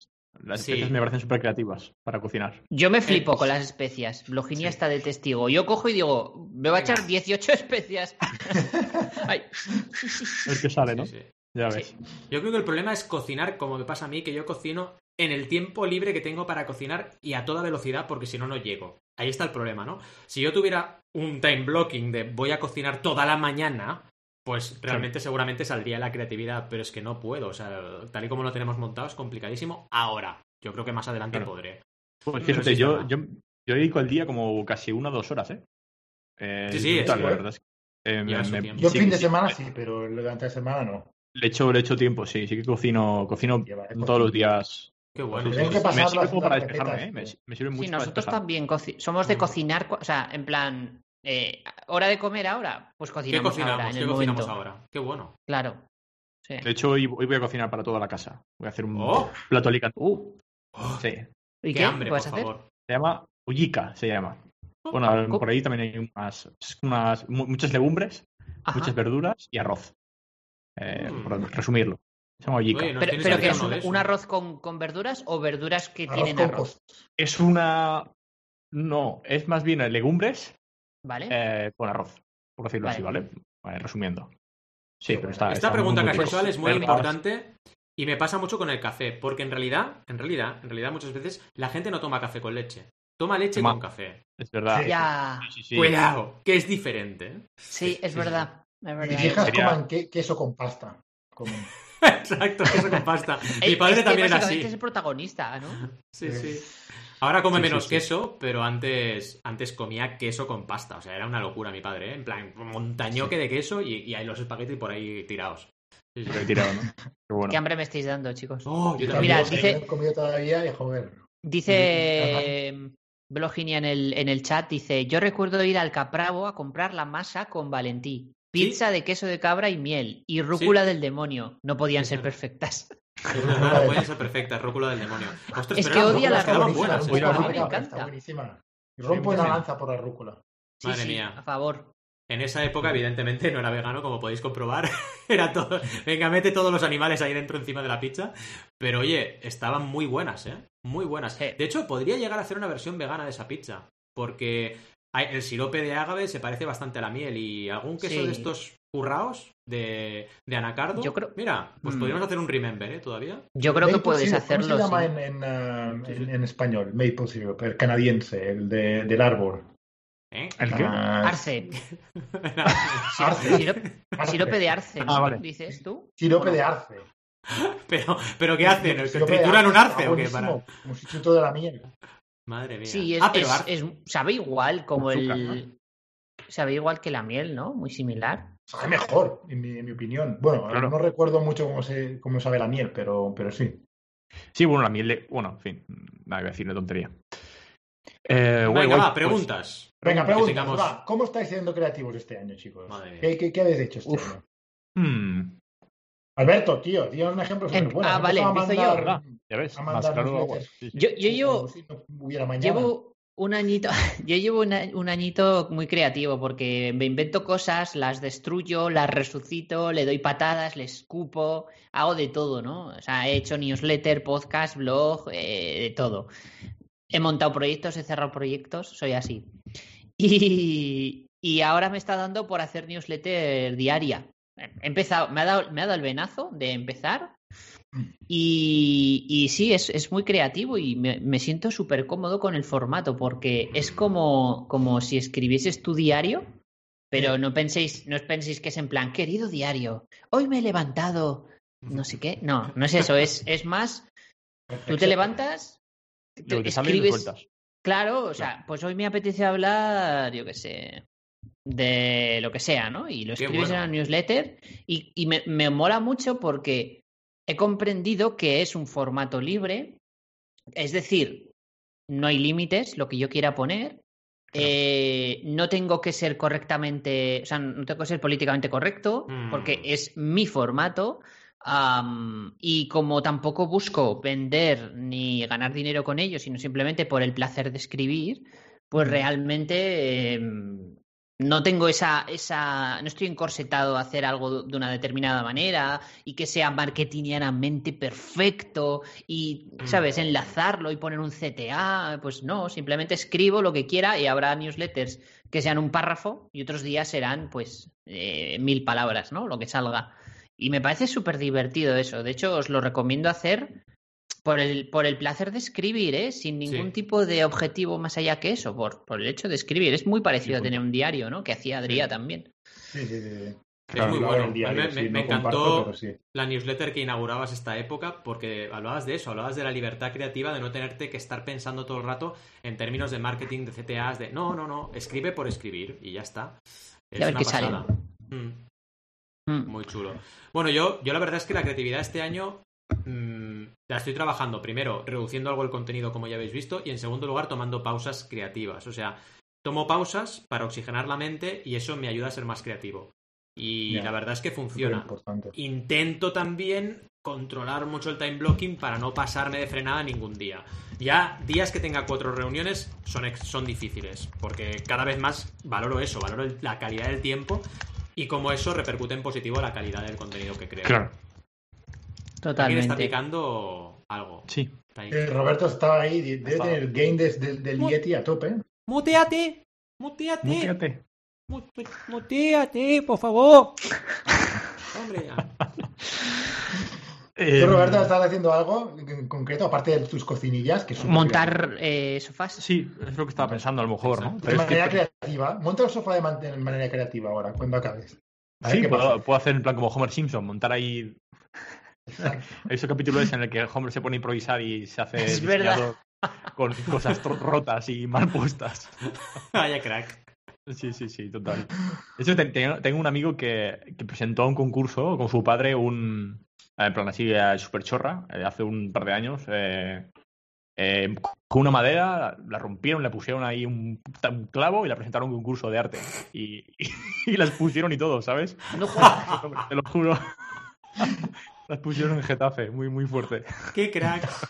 Las Sí. especias me parecen súper creativas para cocinar. Yo me flipo Eh, con las especias. Bloginia sí. está de testigo. Yo cojo y digo, me va a echar 18 <laughs> especias. <laughs> Ay. Ver qué sale, ¿no? Sí, sí. Ya Sí. ves. Yo creo que el problema es cocinar, como me pasa a mí, que yo cocino en el tiempo libre que tengo para cocinar y a toda velocidad, porque si no, no llego. Ahí está el problema, ¿no? Si yo tuviera un time blocking de voy a cocinar toda la mañana, pues realmente seguramente saldría la creatividad, pero es que no puedo. O sea, tal y como lo tenemos montado es complicadísimo ahora. Yo creo que más adelante Claro. podré. Pues fíjate, yo, yo, yo dedico al día como casi una o dos horas, ¿eh? Eh, Sí, sí, brutal, es- la verdad eh, me- me-. Yo sí, fin de sí, semana sí, pero el durante la semana no. Le echo, le echo tiempo, sí, sí que cocino, cocino Lleva, eh, todos los días. Qué bueno. Sí, que me sirve como para despejarme, ¿eh? Me, me sirve mucho Sí, para nosotros despejarme. también somos de cocinar, o sea, en plan, eh, hora de comer ahora, pues ¿Qué cocinamos, ahora, en ¿Qué el cocinamos momento. ahora? Qué bueno. Claro. Sí. De hecho, hoy, hoy voy a cocinar para toda la casa. Voy a hacer un ¡Oh! plato alicante. Uh, Oh, Sí. ¿Y ¡Qué qué? hambre, ¿Qué por vas a hacer? favor! Se llama Ullica, se llama. Bueno, ¿Cómo? por ahí también hay unas, unas mu- muchas legumbres, Ajá. muchas verduras y arroz. Eh, Mm. Por resumirlo. Se llama Ullica. Oye, ¿nos Pero, pero que es un, arroz con, con verduras o verduras que Arroz tienen con arroz. Es una. No, es más bien legumbres ¿Vale? eh, con arroz, por decirlo así, Vale. ¿vale? Vale, resumiendo. Sí, pero está. Esta está pregunta muy, es muy importante y me pasa mucho con el café, porque en realidad, en realidad, en realidad muchas veces la gente no toma café con leche, toma leche Toma. con café. Es verdad. Sí. Ya. Sí, sí, sí. Cuidado, que es diferente. ¿eh? Sí, es verdad. Es Mis verdad. hijas Sería- coman que- queso con pasta. Exacto, queso con pasta. Mi padre es que también era así. es el protagonista, ¿no? Sí, Sí. sí. Ahora come Sí, menos sí. queso, pero antes, antes comía queso con pasta. O sea, era una locura mi padre, ¿eh? En plan, montañoque de queso y, y hay los espaguetis por ahí tirados. Sí, sí. Lo he tirado, ¿no? Qué bueno. Qué hambre me estáis dando, chicos. Oh, yo también. Mira, dice- he comido todavía y joder. Dice Bloginia en el, en el chat, dice, yo recuerdo ir al Capravo a comprar la masa con Valentí. Pizza de queso de cabra y miel. Y rúcula del demonio. No podían <laughs> ser perfectas. Es verdad, pueden ser perfectas, rócula del demonio. Ostras, Es que odia estaban rúculas, buenas, ¿eh? me Está encanta. buenísima. Y rompo una lanza por la rúcula. Sí, Madre sí, mía. a favor. En esa época, evidentemente, no era vegano, como podéis comprobar. <laughs> Era todo. Venga, mete todos los animales ahí dentro encima de la pizza. Pero oye, estaban muy buenas, ¿eh? Muy buenas. De hecho, podría llegar a hacer una versión vegana de esa pizza. Porque el sirope de ágave se parece bastante a la miel. Y algún queso Sí. de estos curraos de, de anacardo. Yo creo- Mira, pues Mm. podríamos hacer un remember, ¿eh? Todavía. Yo creo que Maple puedes syrup, hacerlo. ¿Cómo se llama sí. en, en, ah, en- en español? Maple syrup, el canadiense, el de, del árbol. ¿Eh? ¿El qué? Ah, Arce. <laughs> Arce. Sirope, Arce. sirope de arce, ¿no? Ah, vale. ¿Dices tú? Sirope de arce. <laughs> pero, pero ¿qué hacen? De ¿Trituran un arce, arce o qué? Para... Como sustituto de la miel. Madre mía. Sí, es, ah, pero es- sabe igual como Azúcar, el... Sabe igual que la miel, ¿no? Muy similar. Sabe mejor, en mi, en mi opinión. Bueno, Claro. no recuerdo mucho cómo, se, cómo sabe la miel, pero, pero sí. Sí, bueno, la miel de... Bueno, en fin, nada, a decir una tontería. Eh, Venga, guay, va, pues, preguntas. Venga, Que pregunta. tengamos- va, ¿Cómo estáis siendo creativos este año, chicos? Madre mía. ¿Qué, qué, qué habéis hecho este Uf. año? hmm, Alberto, tío, tío, un ejemplo súper bueno. ah, vale, empiezo yo. mandar- ya ves, a más mandar claro agua. newsletters. Sí, sí. Yo, yo llevo, si no un añito, <laughs> yo llevo una- un añito muy creativo porque me invento cosas, las destruyo, las resucito, le doy patadas, le escupo, hago de todo, ¿no? O sea, he hecho newsletter, podcast, blog, eh, de todo. He montado proyectos, he cerrado proyectos, soy así. <laughs> Y, y ahora me está dando por hacer newsletter diaria. He empezado, me ha dado, me ha dado el venazo de empezar y, y sí, es, es muy creativo y me, me siento súper cómodo con el formato porque es como, como si escribieses tu diario, pero no penséis, no os penséis que es en plan, querido diario, hoy me he levantado, no sé qué. No, no es eso, es, es más, tú te levantas, lo escribes. Claro, o sea, pues hoy me apetece hablar, yo qué sé, de lo que sea, ¿no? Y lo Qué escribes bueno. en la newsletter y, y me, me mola mucho porque he comprendido que es un formato libre, es decir, no hay límites, lo que yo quiera poner. eh, no tengo que ser correctamente, o sea, no tengo que ser políticamente correcto, Mm. porque es mi formato. y como tampoco busco vender ni ganar dinero con ello, sino simplemente por el placer de escribir, pues realmente em, no tengo esa, esa, no estoy encorsetado a hacer algo de una determinada manera y que sea marketingianamente perfecto y, Mm. ¿sabes?, enlazarlo y poner un CTA, pues no, simplemente escribo lo que quiera y habrá newsletters que sean un párrafo y otros días serán, pues, eh, mil palabras, ¿no?, lo que salga. Y me parece súper divertido eso. De hecho, os lo recomiendo hacer por el, por el placer de escribir, ¿eh? sin ningún Sí. tipo de objetivo más allá que eso, por, por el hecho de escribir. Es muy parecido a tener un diario, ¿no? Que hacía Adrià también. Sí, sí, sí. sí. Es muy bueno. diario, me, sí, me- encantó comparto, la newsletter que inaugurabas esta época porque hablabas de eso, hablabas de la libertad creativa, de no tenerte que estar pensando todo el rato en términos de marketing, de CTAs, de no, no, no, escribe por escribir y ya está. Es Y a ver una qué sale. pasada. Mm. Mm. Muy chulo. Bueno, yo, yo la verdad es que la creatividad este año mm, la estoy trabajando primero reduciendo algo el contenido como ya habéis visto y en segundo lugar tomando pausas creativas. O sea, tomo pausas para oxigenar la mente y eso me ayuda a ser más creativo. Y Ya. la verdad es que funciona. Intento también controlar mucho el time blocking para no pasarme de frenada ningún día. Ya días que tenga cuatro reuniones son, ex- son difíciles, porque cada vez más valoro eso, valoro el- la calidad del tiempo y como eso repercute en positivo la calidad del contenido que creo. Claro, Alguien está Totalmente. picando algo. sí. Eh, Roberto estaba ahí, debe Estaba. tener el game des- del, del Yeti a tope. ¡Muteate! ¡Muteate! Fíjate. Mute- ¡Muteate, por favor! Hombre, ya. Eh, ¿Tú, Roberto, estás haciendo algo en concreto, aparte de tus cocinillas? Que Montar eh, sofás. Sí, es lo que estaba pensando a lo mejor, ¿no? De Pero es que- manera creativa. Monta el sofá de, man- de manera creativa ahora, cuando acabes. Sí, puedo, puedo hacer en plan como Homer Simpson, montar ahí. Ese capítulo es en el que Homer se pone a improvisar y se hace Es verdad. con cosas rotas y mal puestas. Vaya crack. Sí, sí, sí, total. De hecho, te- te- tengo un amigo que, que presentó a un concurso con su padre un. En plan así, eh, super chorra, eh, hace un par de años. eh, eh, con una madera, la rompieron, le pusieron ahí un, un clavo y la presentaron a un concurso de arte. Y, y, <laughs> y las pusieron y todo, ¿sabes? No Te lo juro. Las pusieron en Getafe, muy, muy fuerte. <laughs> ¡Qué crack! Sí,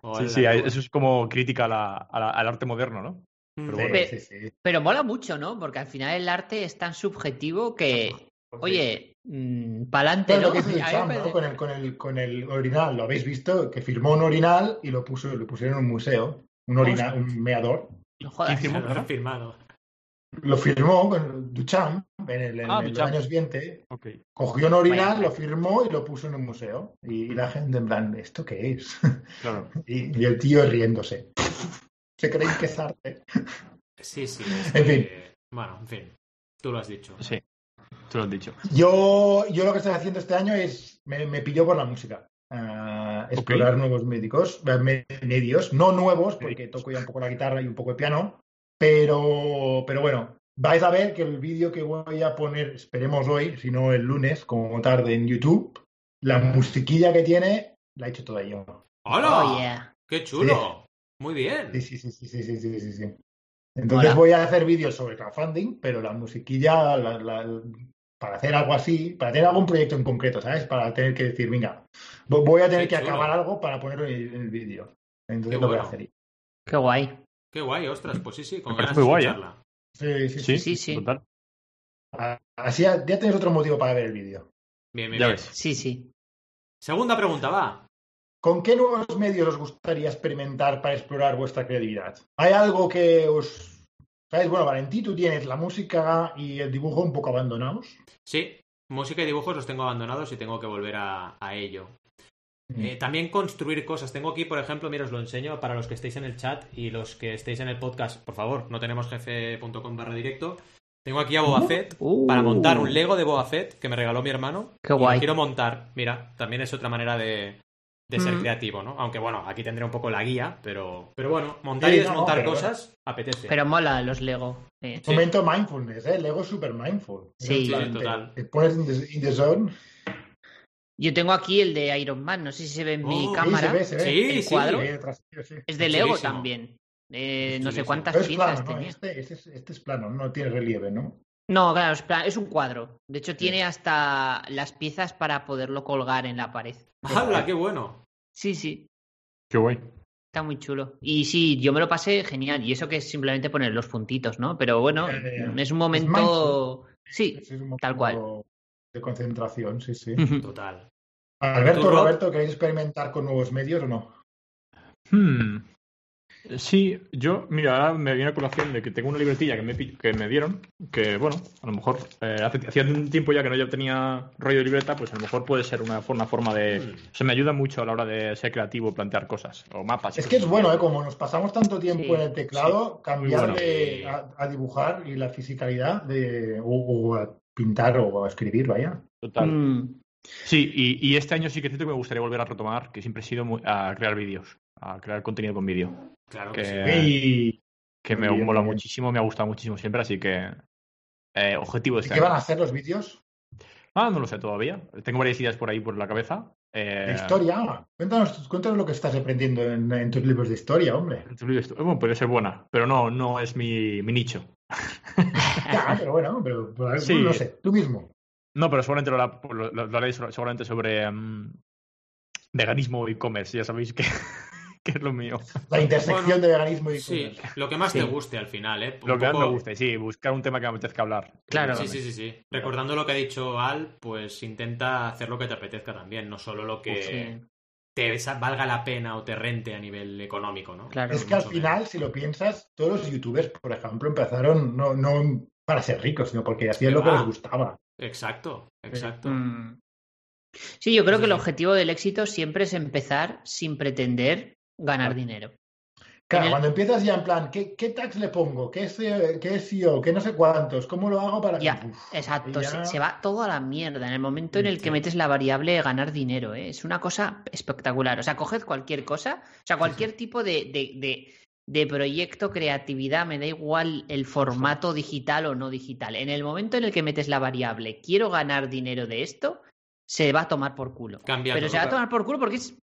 Hola, sí, eso es como crítica a la- a la- al arte moderno, ¿no? Mm. pero Sí, bueno. sí, sí. Pero mola mucho, ¿no? Porque al final el arte es tan subjetivo que, oye, mm, pa'lante, ¿no? <laughs> ¿no? Con el, con, el, con el orinal, lo habéis visto, que firmó un orinal y lo puso, lo pusieron en un museo, un orinal, un meador. No jodas. ¿Quién firmó? Lo he firmado. Lo firmó con Duchamp en, el, en Ah, el Duchamp. años 20, Ok. cogió un orinal, Vaya. lo firmó y lo puso en un museo. Y la gente en plan, ¿esto qué es? <laughs> Claro. Y, y el tío riéndose. Se creen que es arte. Sí, sí. En que- Bueno, en fin. Tú lo has dicho. Sí, tú lo has dicho. Yo, yo lo que estoy haciendo este año es, me, me pilló por la música. Ah, explorar nuevos médicos, eh, me- medios, no nuevos, porque toco ya un poco la guitarra y un poco de piano, pero, pero bueno, vais a ver que el vídeo que voy a poner, esperemos hoy, si no el lunes, como tarde en YouTube, la musiquilla que tiene la he hecho toda yo. ¡Hola! Oh, ¡Qué chulo! Muy bien. Sí, sí, sí, sí, sí, sí, sí, sí. Entonces voy a hacer vídeos sobre crowdfunding, pero la musiquilla, la, la, para hacer algo así, para tener algún proyecto en concreto, ¿sabes? Para tener que decir, venga, voy a tener que acabar algo para ponerlo en el vídeo. Entonces lo bueno. voy a hacer. Qué guay. Qué guay, ostras. Pues sí, sí, con ganas de muy guay, ¿eh? escucharla. Sí, sí, sí. Sí, Sí, sí. total. Ah, Así ya, ya tienes otro motivo para ver el vídeo. Bien, bien, Ya bien. ves. Sí, sí. Segunda pregunta, va. ¿Con qué nuevos medios os gustaría experimentar para explorar vuestra creatividad? ¿Hay algo que os... ¿Sabes? Bueno, Valentín, tú tienes la música y el dibujo un poco abandonados. Sí, música y dibujos los tengo abandonados y tengo que volver a, a ello. Eh, también construir cosas. Tengo aquí, por ejemplo, mira, os lo enseño para los que estéis en el chat y los que estéis en el podcast. Por favor, no tenemos jefe.com barra directo. Tengo aquí a Boba Fett Uh. para montar un Lego de Boba Fett que me regaló mi hermano. Qué Y lo guay. quiero montar. Mira, también es otra manera de, de ser Mm. creativo, ¿no? Aunque bueno, aquí tendré un poco la guía, pero, pero bueno, montar Sí, y no, desmontar pero cosas apetece. Pero mola los Lego. Sí. Sí. Momento mindfulness, ¿eh? Lego es super mindful. Sí. Sí, total. Te, te pones in the, in the zone. Yo tengo aquí el de Iron Man. No sé si se ve en mi Oh, sí, cámara. Sí, se ve, se ve. Sí, el sí. cuadro. Sí, tras- sí. Es de Lego también. Eh, no sé cuántas es piezas plano, ¿no? tenía. Este, este es, este es plano, no tiene relieve, ¿no? No, claro, es, plan- es un cuadro. De hecho, tiene hasta las piezas para poderlo colgar en la pared. <laughs> ¡Hala, qué bueno! Sí, sí. Qué guay. Está muy chulo. Y sí, yo me lo pasé genial. Y eso que es simplemente poner los puntitos, ¿no? Pero bueno, es un momento. Sí, Ese es un tal momento De concentración, sí, sí. Total. Alberto. Roberto, ¿queréis experimentar con nuevos medios o no? Hmm. Sí, yo, mira, ahora me viene a colación de que tengo una libretilla que me, que me dieron, que bueno, a lo mejor eh, hace, hacía un tiempo ya que no yo tenía rollo de libreta, pues a lo mejor puede ser una, una forma de... O sea, me ayuda mucho a la hora de ser creativo, plantear cosas, o mapas. Es que es bueno, ¿eh? Como nos pasamos tanto tiempo Sí, en el teclado, cambiar bueno. de, a, a dibujar y la fisicalidad de, o, o a pintar o escribir, vaya. Total. Mm. Sí, y, y este año sí que es cierto que me gustaría volver a retomar, que siempre he sido muy- a crear vídeos, a crear contenido con vídeo, Claro que Que- sí. Y, que me mola muchísimo, me ha gustado muchísimo siempre, así que eh, objetivo de ¿y este qué van a hacer los vídeos? Ah, no lo sé todavía. Tengo varias ideas por ahí por la cabeza. Eh, historia. Ah, Cuéntanos, cuéntanos lo que estás aprendiendo en, en tus libros de historia, hombre. Bueno, puede ser buena, pero no, no es mi, mi nicho. <laughs> Ya, pero bueno, pero, pero, Sí. no sé, tú mismo. No, pero seguramente lo, hará- lo- lo- lo haré sobre- seguramente sobre mm, veganismo y e-commerce. Ya sabéis que, <laughs> que es lo mío. La intersección Bueno, de veganismo y Sí, e-commerce. lo que más Sí. te guste al final, ¿eh? Un Lo que más me gusta, sí, buscar un tema que me apetezca hablar. Claro. Sí, sí, sí, sí. Recordando lo que ha dicho Al, pues intenta hacer lo que te apetezca también, no solo lo que Sí, te valga la pena o te rente a nivel económico, ¿no? claro. Es que al final, si lo piensas, todos los youtubers, por ejemplo, empezaron no, no para ser ricos, sino porque hacían lo que les gustaba. Exacto, exacto. Mm. Sí, yo creo Sí, que el objetivo del éxito siempre es empezar sin pretender ganar dinero. Claro, el- cuando empiezas ya en plan, ¿qué, qué tags le pongo? ¿Qué es, eh, qué SEO? ¿Qué no sé cuántos? ¿Cómo lo hago para que...? Ya, Uf, exacto, y se, ya- se va todo a la mierda en el momento en el que metes la variable ganar dinero, ¿eh? Es una cosa espectacular. O sea, coged cualquier cosa, o sea, cualquier tipo de, de, de- de proyecto, creatividad, me da igual el formato digital o no digital. En el momento en el que metes la variable quiero ganar dinero de esto, se va a tomar por culo. Pero se va a tomar por culo porque es,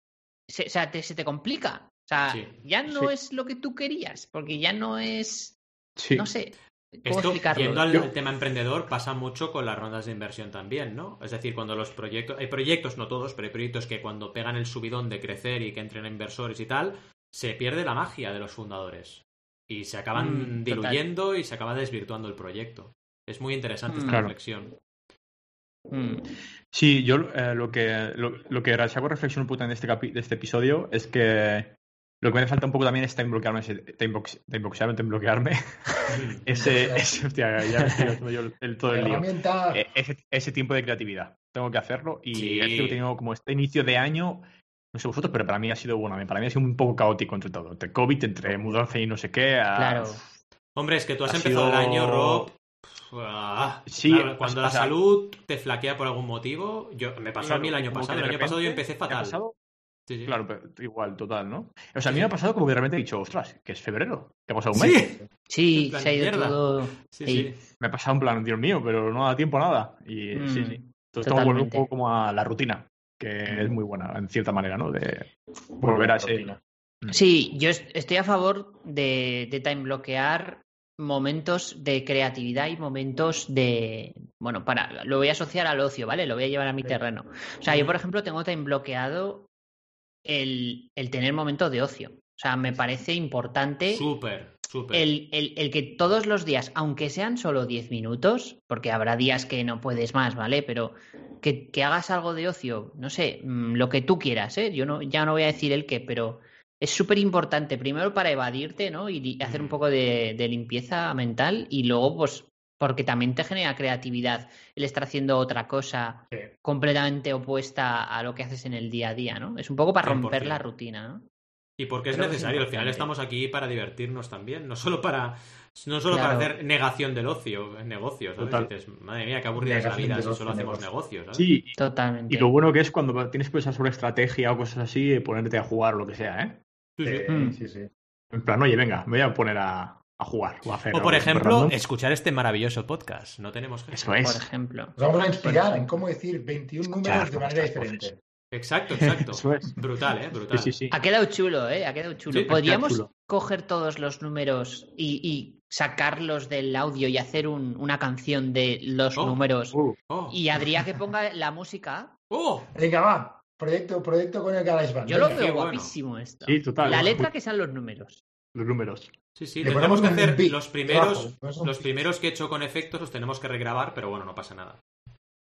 se, o sea, te- se te complica. O sea, Sí. ya no Sí. es lo que tú querías, porque ya no es, Sí. no sé, ¿cómo Esto, explicarlo? yendo al, Yo- tema emprendedor, pasa mucho con las rondas de inversión también, ¿no? Es decir, cuando los proyectos, hay proyectos, no todos, pero hay proyectos que cuando pegan el subidón de crecer y que entren a inversores y tal, se pierde la magia de los fundadores. Y se acaban Mm, total. diluyendo y se acaba desvirtuando el proyecto. Es muy interesante Mm. esta Claro. reflexión. Mm. Sí, yo eh, lo que lo, lo que saco reflexión un poco en este, capi- de este episodio es que lo que me hace falta un poco también es time bloquearme, ese- time, box- time boxearme, time bloquearme. <laughs> ese, ese, hostia, ya me estoy haciendo yo el, todo el lío. Eh, ese, ese tiempo de creatividad. Tengo que hacerlo y Sí. he tenido como este inicio de año, no sé vosotros, pero para mí ha sido bueno, para mí ha sido un poco caótico entre todo, entre COVID, entre mudanza y no sé qué. a- Claro. Hombre, es que tú has Ha empezado sido- el año, Rob. ah, Sí, claro, cuando la salud te flaquea por algún motivo, yo me pasó a mí el año pasado. El año pasado yo empecé fatal. Sí, sí. Claro, pero igual, total, ¿no? O sea, a mí Sí. me ha pasado como que de repente he dicho, ostras, que es febrero, que ha pasado un Sí. mes. Sí, se ha ido mierda. todo. Sí, Sí. sí. Me ha pasado en plan, Dios mío, pero no da tiempo a nada. Y Mm, sí, sí. Entonces que volver un poco como a la rutina, que es muy buena, en cierta manera, ¿no? De volver a ese... rutina. Sí, yo est- estoy a favor de, de time bloquear momentos de creatividad y momentos de. Bueno, para lo voy a asociar al ocio, ¿vale? Lo voy a llevar a mi Sí. terreno. O sea, yo, por ejemplo, tengo time bloqueado el, el tener momentos de ocio. O sea, me parece importante. Súper, súper. El, el- el que todos los días, aunque sean solo 10 minutos, porque habrá días que no puedes más, ¿vale? Pero que, que hagas algo de ocio, no sé, mm, lo que tú quieras, ¿eh? Yo no, ya no voy a decir el qué, pero es súper importante, primero para evadirte, ¿no? Y hacer un poco de, de limpieza mental y luego, pues, porque también te genera creatividad el estar haciendo otra cosa Sí. completamente opuesta a lo que haces en el día a día, ¿no? Es un poco para romper 100%. la rutina, ¿no? Y porque es Creo que es necesario, al final estamos aquí para divertirnos también, no solo para no solo Claro. para hacer negación del ocio, en negocios, ¿sabes? Total. Dices, madre mía, qué aburrida es la Negación vida si solo hacemos negocios. Sí, Totalmente. y lo bueno que es cuando tienes que pensar sobre estrategia o cosas así, eh, ponerte a jugar o lo que sea, ¿eh? Sí, sí. Sí, Mm. sí, sí. En plan, oye, venga, me voy a poner a, a jugar o a hacer O por ejemplo, random. escuchar este maravilloso podcast. No tenemos jefe. Eso Por es. ejemplo. Nos vamos a inspirar Por en cómo decir 21 Escuchar números de manera voces. diferente. Exacto, <laughs> exacto. Eso es. Brutal, ¿eh? Brutal. Sí, sí, sí. Ha quedado chulo, ¿eh? Ha quedado chulo. Sí, Podríamos chulo. coger todos los números y, y sacarlos del audio y hacer un- una canción de los Oh. números. Uh, Oh. Y Adrián que ponga la música. ¡Oh! Venga, va. Proyecto, proyecto con el GarageBand. Yo lo veo Qué bueno. guapísimo esto. Sí, total. La letra que sean los números. Los números. Sí, sí, Le tendremos que hacer beat los primeros, los primeros que he hecho con efectos los tenemos que regrabar, pero bueno, no pasa nada.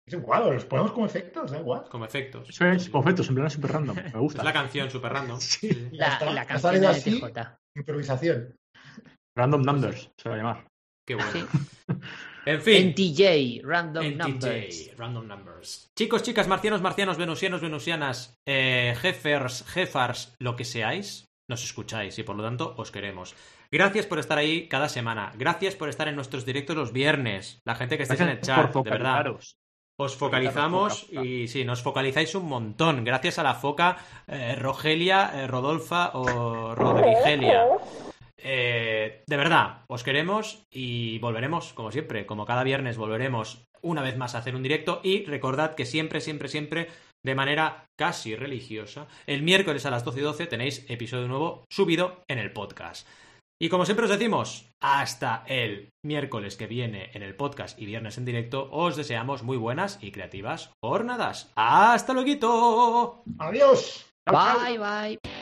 Es igual, los ponemos como efectos, da igual. Como efectos. Eso es, perfecto, en plan súper random. Me Es gusta. la canción super random. <laughs> Sí. La, está. la canción de así. TJ. Improvisación. Random numbers, se va a llamar. Qué bueno. Sí. <laughs> En fin. NTJ, Random NTJ, Numbers. Random Numbers. Chicos, chicas, marcianos, marcianos, venusianos, venusianas, eh, jefers, jefars, lo que seáis, nos escucháis y por lo tanto os queremos. Gracias por estar ahí cada semana. Gracias por estar en nuestros directos los viernes. La gente que estáis en el chat, de verdad. Os focalizamos Foca, foca. y sí, nos focalizáis un montón. Gracias a la foca eh, Rogelia, eh, Rodolfa o Rodrigelia. Eh, de verdad, os queremos y volveremos, como siempre, como cada viernes volveremos una vez más a hacer un directo y recordad que siempre, siempre, siempre, de manera casi religiosa, el miércoles a las 12 y 12 tenéis episodio nuevo subido en el podcast. Y como siempre os decimos, hasta el miércoles que viene en el podcast y viernes en directo, os deseamos muy buenas y creativas jornadas. ¡Hasta luego! ¡Adiós! Bye, bye.